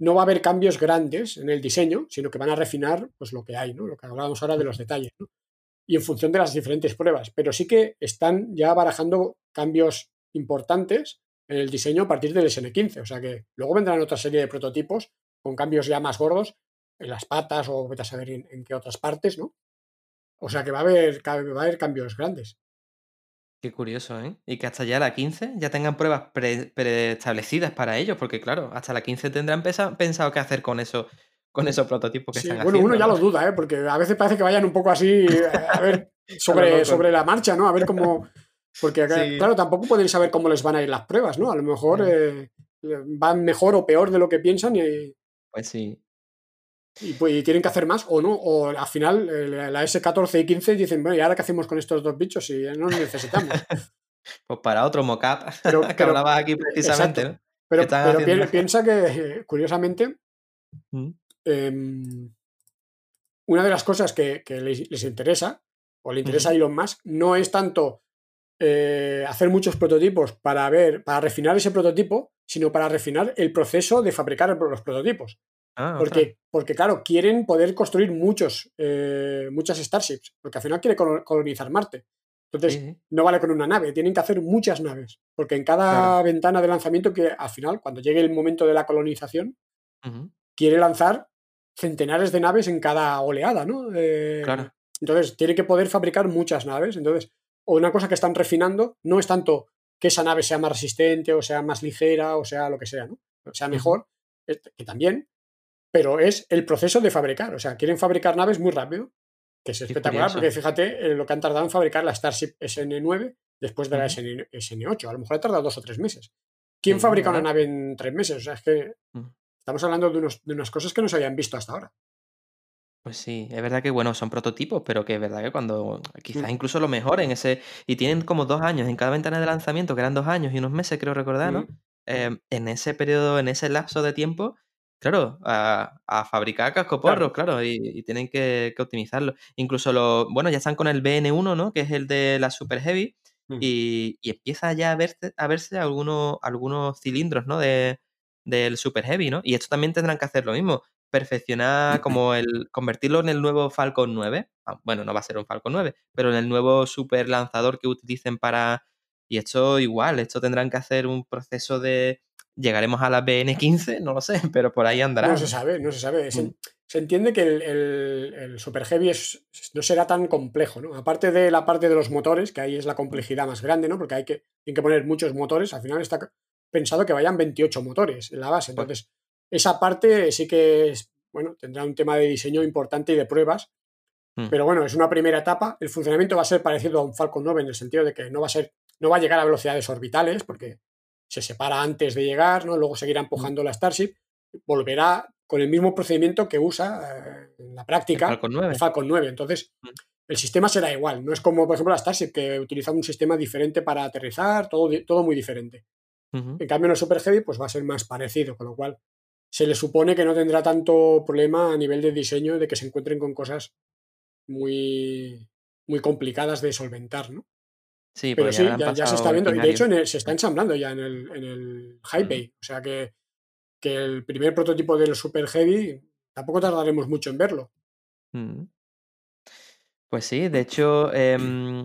no va a haber cambios grandes en el diseño, sino que van a refinar pues lo que hay, ¿no? Lo que hablábamos ahora de los detalles, ¿no? Y en función de las diferentes pruebas. Pero sí que están ya barajando cambios importantes el diseño a partir del SN15. O sea que luego vendrán otra serie de prototipos con cambios ya más gordos en las patas o vete a saber en, en qué otras partes, ¿no? O sea que va a haber, va a haber cambios grandes. Qué curioso, ¿eh? Y que hasta ya la 15 ya tengan pruebas pre- preestablecidas para ellos, porque claro, hasta la 15 tendrán pesa- pensado qué hacer con eso, con esos prototipos que Sí, están bueno, haciendo. uno ya ¿no? lo duda, ¿eh? porque a veces parece que vayan un poco así, eh, a ver, sobre, sobre la marcha, ¿no? A ver cómo. Porque, Sí. claro, tampoco pueden saber cómo les van a ir las pruebas, ¿no? A lo mejor Mm. eh, van mejor o peor de lo que piensan y, Pues sí. y, pues, y tienen que hacer más o no. O al final, eh, la la S14 y 15 dicen, bueno, ¿y ahora qué hacemos con estos dos bichos si ya no los necesitamos? Pues para otro mocap Pero- que pero- hablabas aquí precisamente, exacto. ¿no? Pero, haciendo piensa que, curiosamente, Mm. em, una de las cosas que, que les, les interesa, o le interesa a. Elon Musk, no es tanto eh, hacer muchos prototipos para ver, para refinar ese prototipo, sino para refinar el proceso de fabricar los prototipos. Ah. Porque, porque, claro, quieren poder construir muchos, eh, muchas Starships, porque al final quiere colo- colonizar Marte. Entonces, no vale con una nave, tienen que hacer muchas naves, porque en cada Claro. ventana de lanzamiento que al final, cuando llegue el momento de la colonización, quiere lanzar centenares de naves en cada oleada, ¿no? Eh, Claro. Entonces, tiene que poder fabricar muchas naves. Entonces, o una cosa que están refinando no es tanto que esa nave sea más resistente o sea más ligera o sea lo que sea, ¿no? O sea mejor, eh, que también, pero es el proceso de fabricar. O sea, quieren fabricar naves muy rápido, que es espectacular, porque fíjate eh, lo que han tardado en fabricar la Starship SN9 después de la. SN, SN8. A lo mejor ha tardado dos o tres meses. ¿Quién Sí, fabrica una nave en tres meses? O sea, es que Mm. estamos hablando de, unos- de unas cosas que no se habían visto hasta ahora. Pues sí, es verdad que bueno, son prototipos, pero que es verdad que cuando quizás Mm. incluso lo mejoren ese y tienen como dos años en cada ventana de lanzamiento, que eran dos años y unos meses, creo recordar, ¿no? Mm. Eh, en ese periodo, en ese lapso de tiempo, claro, a, a fabricar cascoporros, claro, y, y tienen que, que optimizarlo. Incluso lo, bueno, ya están con el BN1, ¿no? Que es el de la Super Heavy, Mm. y, y empieza ya a verse, a verse algunos, algunos cilindros, ¿no? De, del Super Heavy, ¿no? Y esto también tendrán que hacer lo mismo, perfeccionar como el, convertirlo en el nuevo Falcon 9. Ah, bueno, no va a ser un Falcon 9, pero en el nuevo super lanzador que utilicen para... Y esto igual, esto tendrán que hacer un proceso de... Llegaremos a la BN15, no lo sé, pero por ahí andará. No se sabe, no se sabe. Se, Mm. se entiende que el, el- el Super Heavy es, no será tan complejo, ¿no? Aparte de la parte de los motores, que ahí es la complejidad más grande, ¿no? Porque hay que, tienen que poner muchos motores. Al final está pensado que vayan 28 motores en la base. Entonces, esa parte sí que es, bueno, tendrá un tema de diseño importante y de pruebas. Mm. Pero bueno, es una primera etapa. El funcionamiento va a ser parecido a un Falcon 9 en el sentido de que no va a ser, no va a llegar a velocidades orbitales, porque se separa antes de llegar, ¿no? Luego seguirá empujando la Starship, volverá, con el mismo procedimiento que usa eh, en la práctica El Falcon 9. el Falcon 9. Entonces, Mm. el sistema será igual. No es como, por ejemplo, la Starship, que utiliza un sistema diferente para aterrizar, todo, todo muy diferente. En cambio, en el Super Heavy, pues va a ser más parecido, con lo cual se le supone que no tendrá tanto problema a nivel de diseño de que se encuentren con cosas muy, muy complicadas de solventar, ¿no? Sí, Pero sí, ya, ya, ya se está viendo. Y de hecho, en el- se está ensamblando ya en el, en el High Mm. Bay. O sea que, que el primer prototipo del Super Heavy tampoco tardaremos mucho en verlo. Mm. Pues sí, de hecho, em,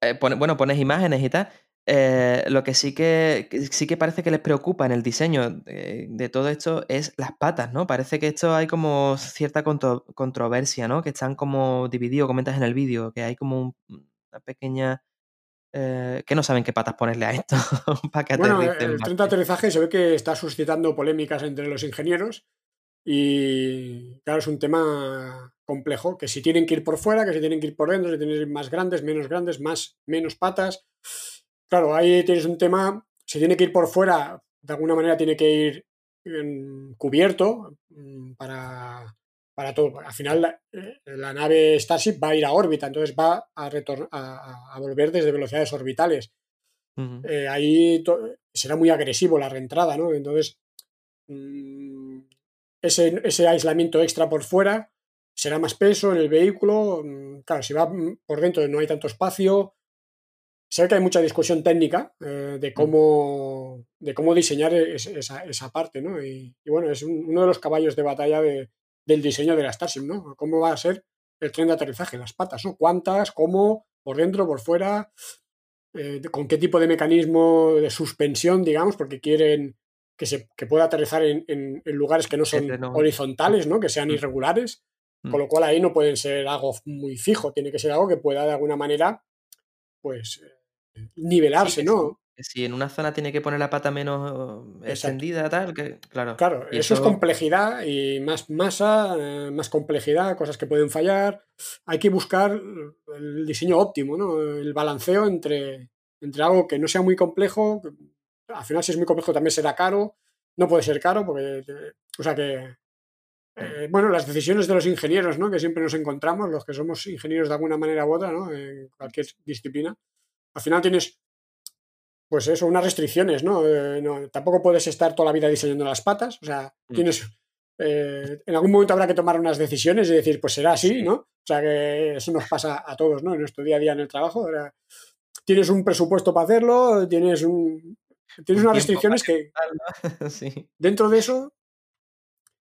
eh, pone- bueno, pones imágenes y tal. Eh, lo que sí que, sí que parece que les preocupa en el diseño de, de todo esto es las patas, ¿no? Parece que esto hay como cierta contro- controversia, ¿no? Que están como divididos, comentas en el vídeo, que hay como un- una pequeña... eh, que no saben qué patas ponerle a esto para que Bueno, el más tren de aterrizaje se ve que está suscitando polémicas entre los ingenieros y claro, es un tema complejo, que si tienen que ir por fuera, que si tienen que ir por dentro, si tienen que ir más grandes, menos grandes, más, menos patas. Claro, ahí tienes un tema, si tiene que ir por fuera, de alguna manera tiene que ir mm, cubierto mm, para, para todo. Al final la, eh, la nave Starship va a ir a órbita, entonces va a, a, a- volver desde velocidades orbitales eh, ahí será muy agresivo la reentrada, ¿no? Entonces, mm, ese, ese aislamiento extra por fuera será más peso en el vehículo. mm, Claro, si va por dentro no hay tanto espacio. Ve que hay mucha discusión técnica eh, de, cómo, de cómo diseñar es- esa, esa parte, ¿no? Y, y bueno, es un- uno de los caballos de batalla de- del diseño de la Starship, ¿no? ¿Cómo va a ser el tren de aterrizaje? Las patas, ¿no? ¿Cuántas? ¿Cómo? ¿Por dentro? ¿Por fuera? eh, con qué tipo de mecanismo de suspensión, digamos, porque quieren que, se, que pueda aterrizar en, en- en lugares que no son horizontales, ¿no? que sean Mm. irregulares, Mm. con lo cual ahí no pueden ser algo muy fijo, tiene que ser algo que pueda de alguna manera, pues, nivelarse, Sí, ¿no? Si, en una zona tiene que poner la pata menos Exacto. extendida, tal, que claro. Claro, eso es complejidad y más masa, eh, más complejidad, cosas que pueden fallar. Hay que buscar el diseño óptimo, ¿no? El balanceo entre, entre algo que no sea muy complejo. Al final, si es muy complejo, también será caro. No puede ser caro, porque. eh, O sea que. eh, bueno, las decisiones de los ingenieros, ¿no? Que siempre nos encontramos, los que somos ingenieros de alguna manera u otra, ¿no? En cualquier disciplina. Al final tienes pues eso, unas restricciones, ¿no? Eh, no, Tampoco puedes estar toda la vida diseñando las patas, o sea, Mm. tienes... eh, en algún momento habrá que tomar unas decisiones y decir, pues será así, Sí. ¿no? O sea, que eso nos pasa a todos, ¿no? En nuestro día a día en el trabajo. ahora tienes un presupuesto para hacerlo, tienes un... Tienes Un unas restricciones que sí. dentro de eso,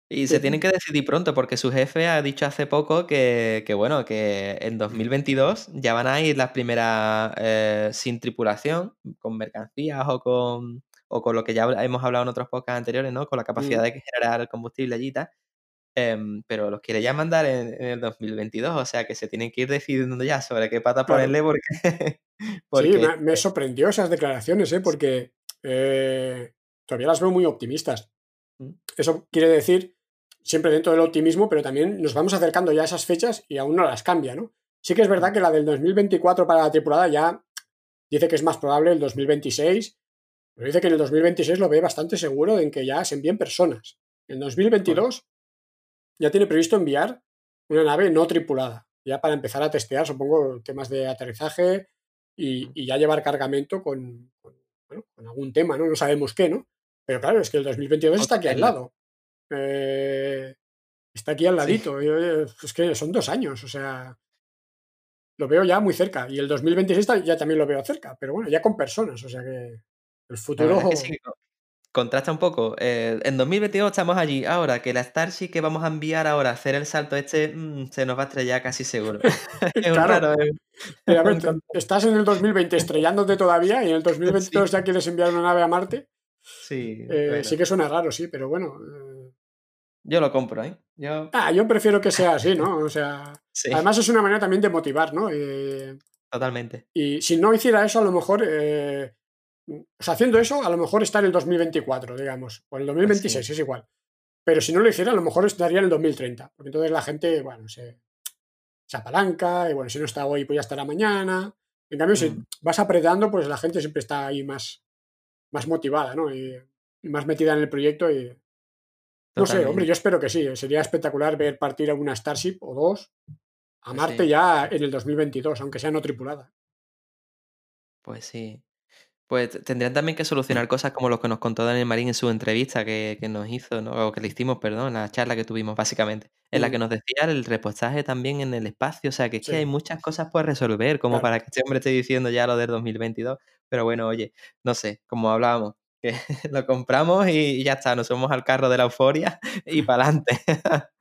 Y se tienen que decidir pronto porque su jefe ha dicho hace poco que, que, bueno, que en 2022 ya van a ir las primeras eh, sin tripulación, con mercancías o con, o con lo que ya hemos hablado en otros podcasts anteriores, ¿no? Con la capacidad Mm. de generar el combustible allí y tal. Em, pero los quiere ya mandar en, en el 2022, o sea que se tienen que ir decidiendo ya sobre qué pata Claro. ponerle porque... sí, me sorprendió esas declaraciones, ¿eh? Porque eh, todavía las veo muy optimistas. Mm. Eso quiere decir, siempre dentro del optimismo, pero también nos vamos acercando ya a esas fechas y aún no las cambia, ¿no? Sí que es verdad que la del 2024 para la tripulada ya dice que es más probable el 2026, pero dice que en el 2026 lo ve bastante seguro en que ya se envíen personas. En 2022 ya tiene previsto enviar una nave no tripulada, ya para empezar a testear, supongo, temas de aterrizaje y, y ya llevar cargamento con, con, bueno, con algún tema, ¿no? No sabemos qué, ¿no? Pero claro, es que el 2022 está aquí al lado. Eh, está aquí al Sí. ladito. Es que son dos años, o sea. Lo veo ya muy cerca. Y el 2026 ta- ya también lo veo cerca, pero bueno, ya con personas, o sea que el futuro. es que sí, contrasta un poco. Eh, en 2022 estamos allí. Ahora que la Starship que vamos a enviar ahora a hacer el salto este mm, se nos va a estrellar casi seguro. es Claro. raro. eh, Mira, a ver, estás en el 2020 estrellándote todavía y en el 2022 ya quieres enviar una nave a Marte. Sí, Eh, bueno, Sí que suena raro, sí, pero bueno. Yo lo compro, ¿eh? Yo, Ah, yo prefiero que sea así, ¿no? O sea, sí, además es una manera también de motivar, ¿no? Eh, totalmente. y si no hiciera eso, a lo mejor, eh, o sea, haciendo eso, a lo mejor está en el 2024, digamos, o en el 2026, es igual. Pero si no lo hiciera, a lo mejor estaría en el 2030, porque entonces la gente, bueno, se, se apalanca, y bueno, si no está hoy, pues ya estará mañana. En cambio, si Mm. vas apretando, pues la gente siempre está ahí más, más motivada, ¿no? Y, y más metida en el proyecto y, No sé, hombre, yo espero que sí. Sería espectacular ver partir a una Starship o dos a Pues Marte sí. ya en el 2022, aunque sea no tripulada. Pues sí. Pues tendrían también que solucionar cosas como lo que nos contó Daniel Marín en su entrevista que, que nos hizo, ¿no? O que le hicimos, perdón, la charla que tuvimos básicamente, en la que Mm, nos decía el repostaje también en el espacio, o sea, que es que hay muchas cosas por resolver, como claro. para que este hombre esté diciendo ya lo del 2022, pero bueno, oye, no sé, como hablábamos, que lo compramos y ya está, nos subimos al carro de la euforia y para adelante.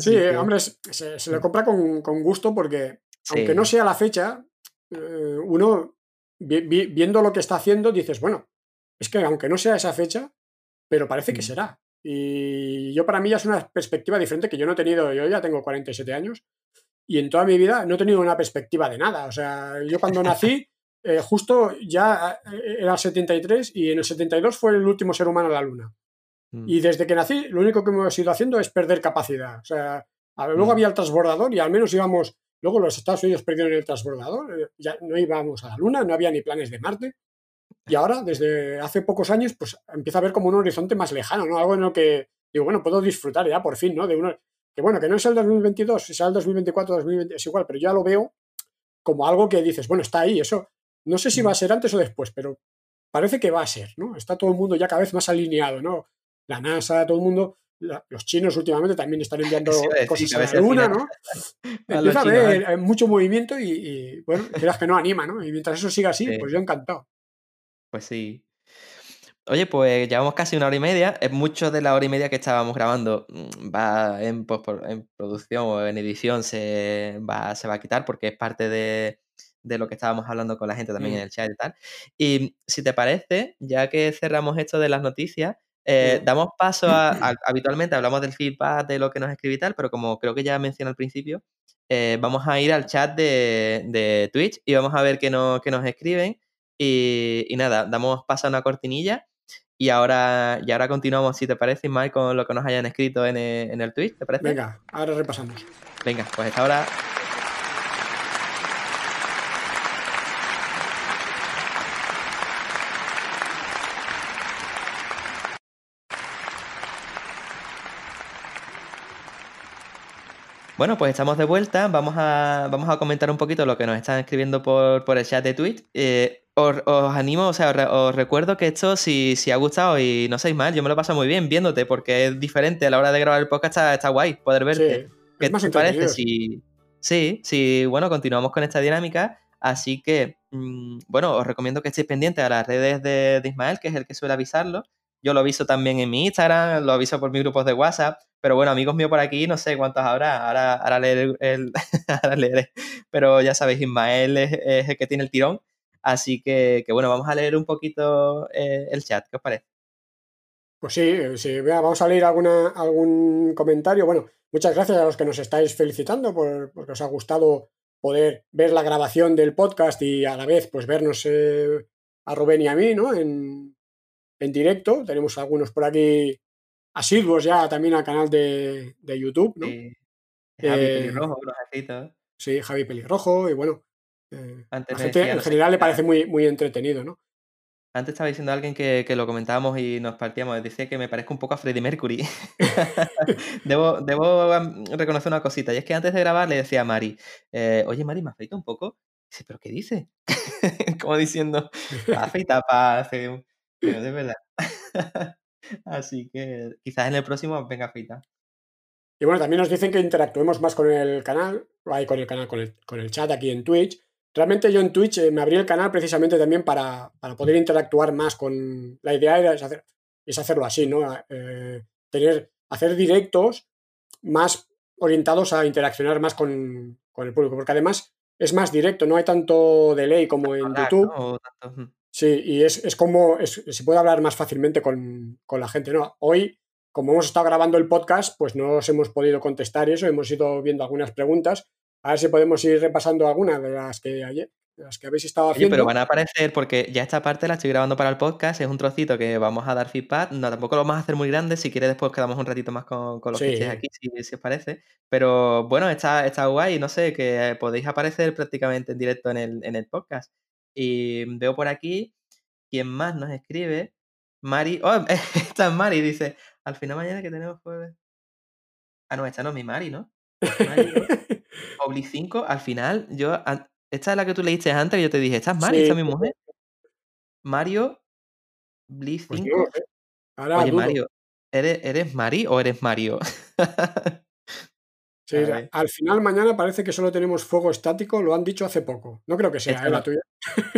Sí, que, hombre, se, se le compra con, con gusto porque, aunque sí, no sea la fecha, eh, uno vi- vi- viendo lo que está haciendo dices, bueno, es que aunque no sea esa fecha, pero parece que será. Y yo para mí ya es una perspectiva diferente que yo no he tenido, yo ya tengo 47 años y en toda mi vida no he tenido una perspectiva de nada. O sea, yo cuando nací, eh, justo ya eh, era el 73 y en el 72 fue el último ser humano en la Luna. mm, Y desde que nací, lo único que hemos ido haciendo es perder capacidad. O sea, a ver, luego mm, había el transbordador y al menos íbamos, luego los Estados Unidos perdieron el transbordador, eh, ya no íbamos a la Luna, no había ni planes de Marte. Y ahora, desde hace pocos años, pues empieza a ver como un horizonte más lejano, ¿no? Algo en lo que digo, bueno, puedo disfrutar ya por fin, ¿no? De uno, que bueno, que no es el 2022, sea el 2024, 2020, es igual, pero ya lo veo como algo que dices, bueno, está ahí, eso, no sé si va a mm. ser antes o después, pero parece que va a ser, ¿no? Está todo el mundo ya cada vez más alineado, ¿no? La NASA, todo el mundo, la- los chinos últimamente también están enviando a decir, cosas a la Luna, ¿no? a Empieza a haber ¿eh? eh, mucho movimiento y, y, bueno, quieras que no anima, ¿no? Y mientras eso siga así, Sí, pues yo encantado. pues sí. Oye, pues llevamos casi una hora y media. Mucho de la hora y media que estábamos grabando mm, va en, pospro- en producción o en edición se va, se va a quitar porque es parte de, de lo que estábamos hablando con la gente también en Mm, el chat y tal. Y si te parece, ya que cerramos esto de las noticias, eh, damos paso a, a- Habitualmente hablamos del feedback de lo que nos escribe y tal, pero como creo que ya mencioné al principio, eh, vamos a ir al chat de, de Twitch y vamos a ver qué, no- qué nos escriben. Y, y nada, damos paso a una cortinilla y ahora, y ahora continuamos, si te parece, Ismael, con lo que nos hayan escrito en el, en el Twitch, ¿te parece? Venga, ahora repasamos. Venga, pues ahora. Bueno, pues estamos de vuelta. Vamos a, vamos a comentar un poquito lo que nos están escribiendo por, por el chat de Twitch. Eh, os, os animo, o sea, os, re- os recuerdo que esto, si, si ha gustado y no seáis mal, yo me lo paso muy bien viéndote, porque es diferente a la hora de grabar el podcast, está, está guay poder verte. Sí, ¿Qué te parece? Si, sí, sí, bueno, continuamos con esta dinámica. Así que, mm, bueno, os recomiendo que estéis pendientes a las redes de, de Ismael, que es el que suele avisarlo. Yo lo aviso también en mi Instagram, lo aviso por mis grupos de WhatsApp. Pero bueno, amigos míos por aquí, no sé cuántos habrá. Ahora, ahora leeré el, ahora leeré. Pero ya sabéis, Ismael es, es el que tiene el tirón. Así que, que bueno, vamos a leer un poquito eh, el chat. ¿Qué os parece? Pues sí, sí, vamos a leer alguna, algún comentario. Bueno, muchas gracias a los que nos estáis felicitando por, porque os ha gustado poder ver la grabación del podcast y a la vez pues vernos eh, a Rubén y a mí, ¿no? En, en directo. Tenemos algunos por aquí asiduos ya también al canal de, de YouTube, ¿no? Sí. Javi Eh, Pelirrojo, los escritos. sí, Javi Pelirrojo y bueno, eh, Antes la me gente decía, en general le parece muy, muy entretenido, ¿no? Antes estaba diciendo a alguien que, que lo comentábamos y nos partíamos. Decía que me parezco un poco a Freddie Mercury. debo debo reconocer una cosita. Y es que antes de grabar le decía a Mari, eh, oye Mari, ¿me afeito un poco? Dice, ¿pero qué dice? Como diciendo, afeita un... Pero de verdad. Así que quizás en el próximo venga afeita. Y bueno, también nos dicen que interactuemos más con el canal, ahí con el canal, con el, con el chat aquí en Twitch. Realmente yo en Twitch eh, me abrí el canal precisamente también para, para poder interactuar más con... La idea era es, hacer, es hacerlo así, ¿no? Eh, tener, hacer directos más orientados a interaccionar más con, con el público, porque además es más directo, no hay tanto delay como en YouTube. ¿no? O tanto. Sí, y es, es como es- se puede hablar más fácilmente con, con la gente, ¿no? Hoy, como hemos estado grabando el podcast, pues no os hemos podido contestar eso, hemos ido viendo algunas preguntas. A ver si podemos ir repasando algunas de las que ayer, las que habéis estado Oye, haciendo. pero van a aparecer porque ya esta parte la estoy grabando para el podcast, es un trocito que vamos a dar feedback, no, tampoco lo vamos a hacer muy grande, si quieres después quedamos un ratito más con, con los que Sí. estéis aquí, si, si os parece, pero bueno, está, está guay, no sé, que podéis aparecer prácticamente en directo en el, en el podcast. Y veo por aquí, ¿quién más nos escribe? Mari, oh, esta es Mari, dice, Al final mañana que tenemos jueves. Ah, no, esta no es mi Mari, ¿no? Obli 5, al final, yo. Esta es la que tú leíste antes, que yo te dije, esta es Mari, Sí, esta es mi mujer. Mario, Bli Pues 5. no lo sé. Ahora Oye. Mario, ¿eres, ¿eres Mari o eres Mario? Sí, A al final mañana parece que solo tenemos fuego estático, lo han dicho hace poco. No creo que sea, ¿eh? la tuya.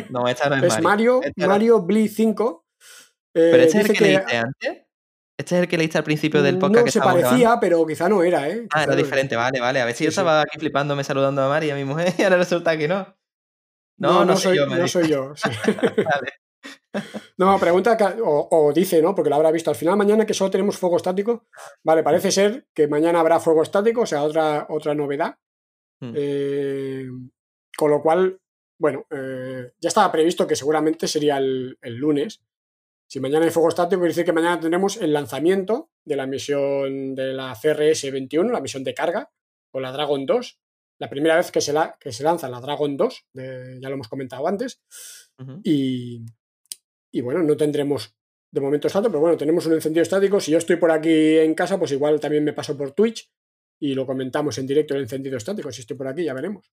No, esta no es, Es Mari. Mario, no. Mario Blee 5. ¿Pero eh, este es el que, que leíste antes? ¿Este es el que leíste al principio del podcast no que se parecía, grabando? pero quizá no era, ¿eh? Ah, era diferente, vale, vale. A ver si Sí, yo sí. estaba aquí flipándome saludando a Mari y a mi mujer y ahora resulta que no. No, No, no, no, soy yo, no Mari. soy yo. sí. Vale. No, pregunta que- o, o dice, ¿no? Porque lo habrá visto. Al final mañana que solo tenemos fuego estático. Vale, parece ser que mañana habrá fuego estático, o sea, otra, otra novedad. Hmm. Eh, con lo cual, bueno, eh, ya estaba previsto que seguramente sería el, el lunes. Si mañana hay fuego estático, quiere decir que mañana tendremos el lanzamiento de la misión de la CRS-21, la misión de carga, con la Dragon 2. La primera vez que se, la, que se lanza la Dragon 2, de- ya lo hemos comentado antes. Y, y bueno, no tendremos de momento estático, pero bueno, tenemos un encendido estático. Si yo estoy por aquí en casa, pues igual también me paso por Twitch y lo comentamos en directo el encendido estático. Si estoy por aquí, ya veremos.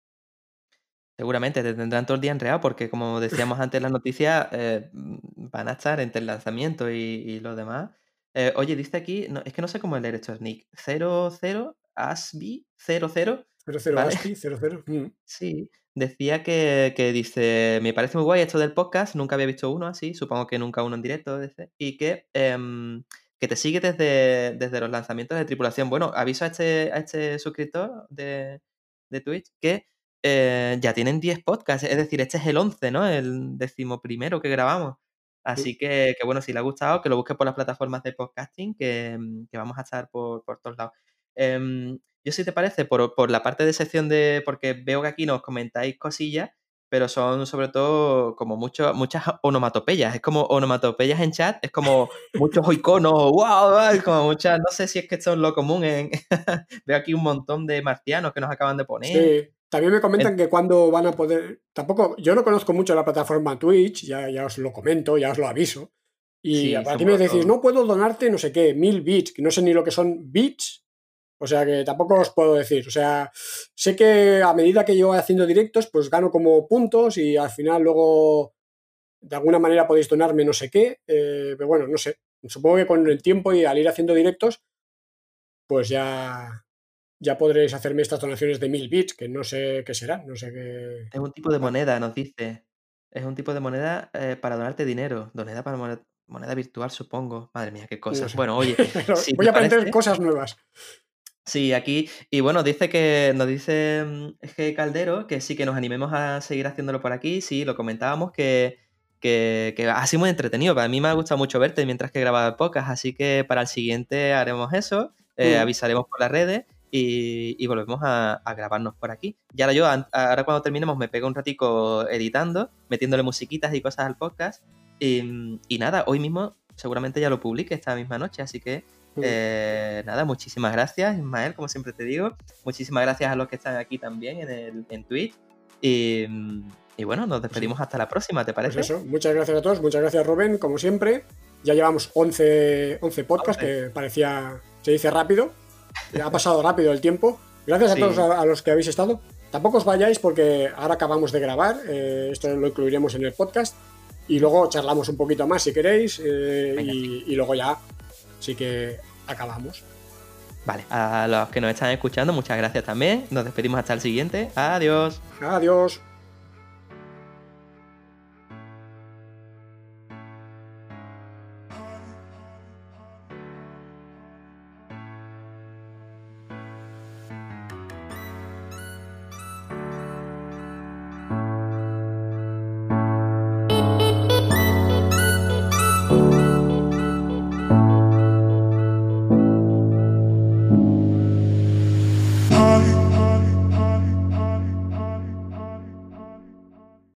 Seguramente te tendrán todo el día enredado porque, como decíamos antes en las noticias, eh, mm, van a estar entre el lanzamiento y, y lo demás. Eh, oye, dice aquí, no, es que no sé cómo leer esto, es Nick. 00 Asby 00. 00 Vale. ASCII, 00. mm. Sí, decía que, que dice, me parece muy guay esto del podcast, nunca había visto uno así, supongo que nunca uno en directo, dice, y que, em, que te sigue desde, desde los lanzamientos de tripulación. Bueno, aviso a este, a este suscriptor de, de Twitch que eh, ya tienen 10 podcasts, es decir, este es el 11, ¿no? El decimoprimero que grabamos. Así que, que bueno, si le ha gustado, que lo busque por las plataformas de podcasting, que, que vamos a estar por, por todos lados. Em, yo si te parece, por, por la parte de sección de, porque veo que aquí nos comentáis cosillas, pero son sobre todo como mucho, muchas onomatopeyas, es como onomatopeyas en chat, es como muchos iconos, wow, es como muchas, no sé si es que esto es lo común en, veo aquí un montón de marcianos que nos acaban de poner. Sí. También me comentan que cuando van a poder. Tampoco, yo no conozco mucho la plataforma Twitch, ya, ya os lo comento, ya os lo aviso. Y Sí, somos me decís, no puedo donarte no sé qué, mil bits, que no sé ni lo que son bits. O sea que tampoco os puedo decir. O sea, sé que a medida que yo voy haciendo directos, pues gano como puntos y al final luego de alguna manera podéis donarme no sé qué. eh, pero bueno, no sé. Supongo que con el tiempo y al ir haciendo directos, pues ya, ya podréis hacerme estas donaciones de mil bits, que no sé qué serán, no sé qué. Es un tipo de moneda, nos dice. Es un tipo de moneda eh, para donarte dinero. Moneda para moneda, moneda virtual, supongo. Madre mía, qué No cosas. sé. Bueno, oye, si voy a aprender parece- cosas nuevas. Sí, aquí. Y bueno, dice que nos dice mm, G. Caldero que sí que nos animemos a seguir haciéndolo por aquí. Sí, lo comentábamos que, que, que ha sido muy entretenido. Para mí me ha gustado mucho verte mientras que grababa el podcast. Así que para el siguiente haremos eso. eh, Mm. Avisaremos por las redes y, y volvemos a, a grabarnos por aquí. Y ahora yo, ahora cuando terminemos, me pego un ratico editando, metiéndole musiquitas y cosas al podcast. Y, y nada, hoy mismo seguramente ya lo publique esta misma noche. Así que Mm. Eh, nada, muchísimas gracias, Ismael, como siempre te digo. Muchísimas gracias a los que están aquí también en, el, en Twitch. Y, y bueno, nos despedimos hasta la próxima, ¿te Pues parece? eso, muchas gracias a todos, muchas gracias Rubén, como siempre. Ya llevamos 11, 11 podcasts, 11. que parecía, se dice rápido. Ha pasado rápido el tiempo. Gracias Sí. a todos a, a los que habéis estado. Tampoco os vayáis porque ahora acabamos de grabar, eh, esto lo incluiremos en el podcast. Y luego charlamos un poquito más si queréis. eh, y luego ya sí que acabamos. Vale, a los que nos están escuchando, muchas gracias también. Nos despedimos hasta el siguiente. Adiós. Adiós.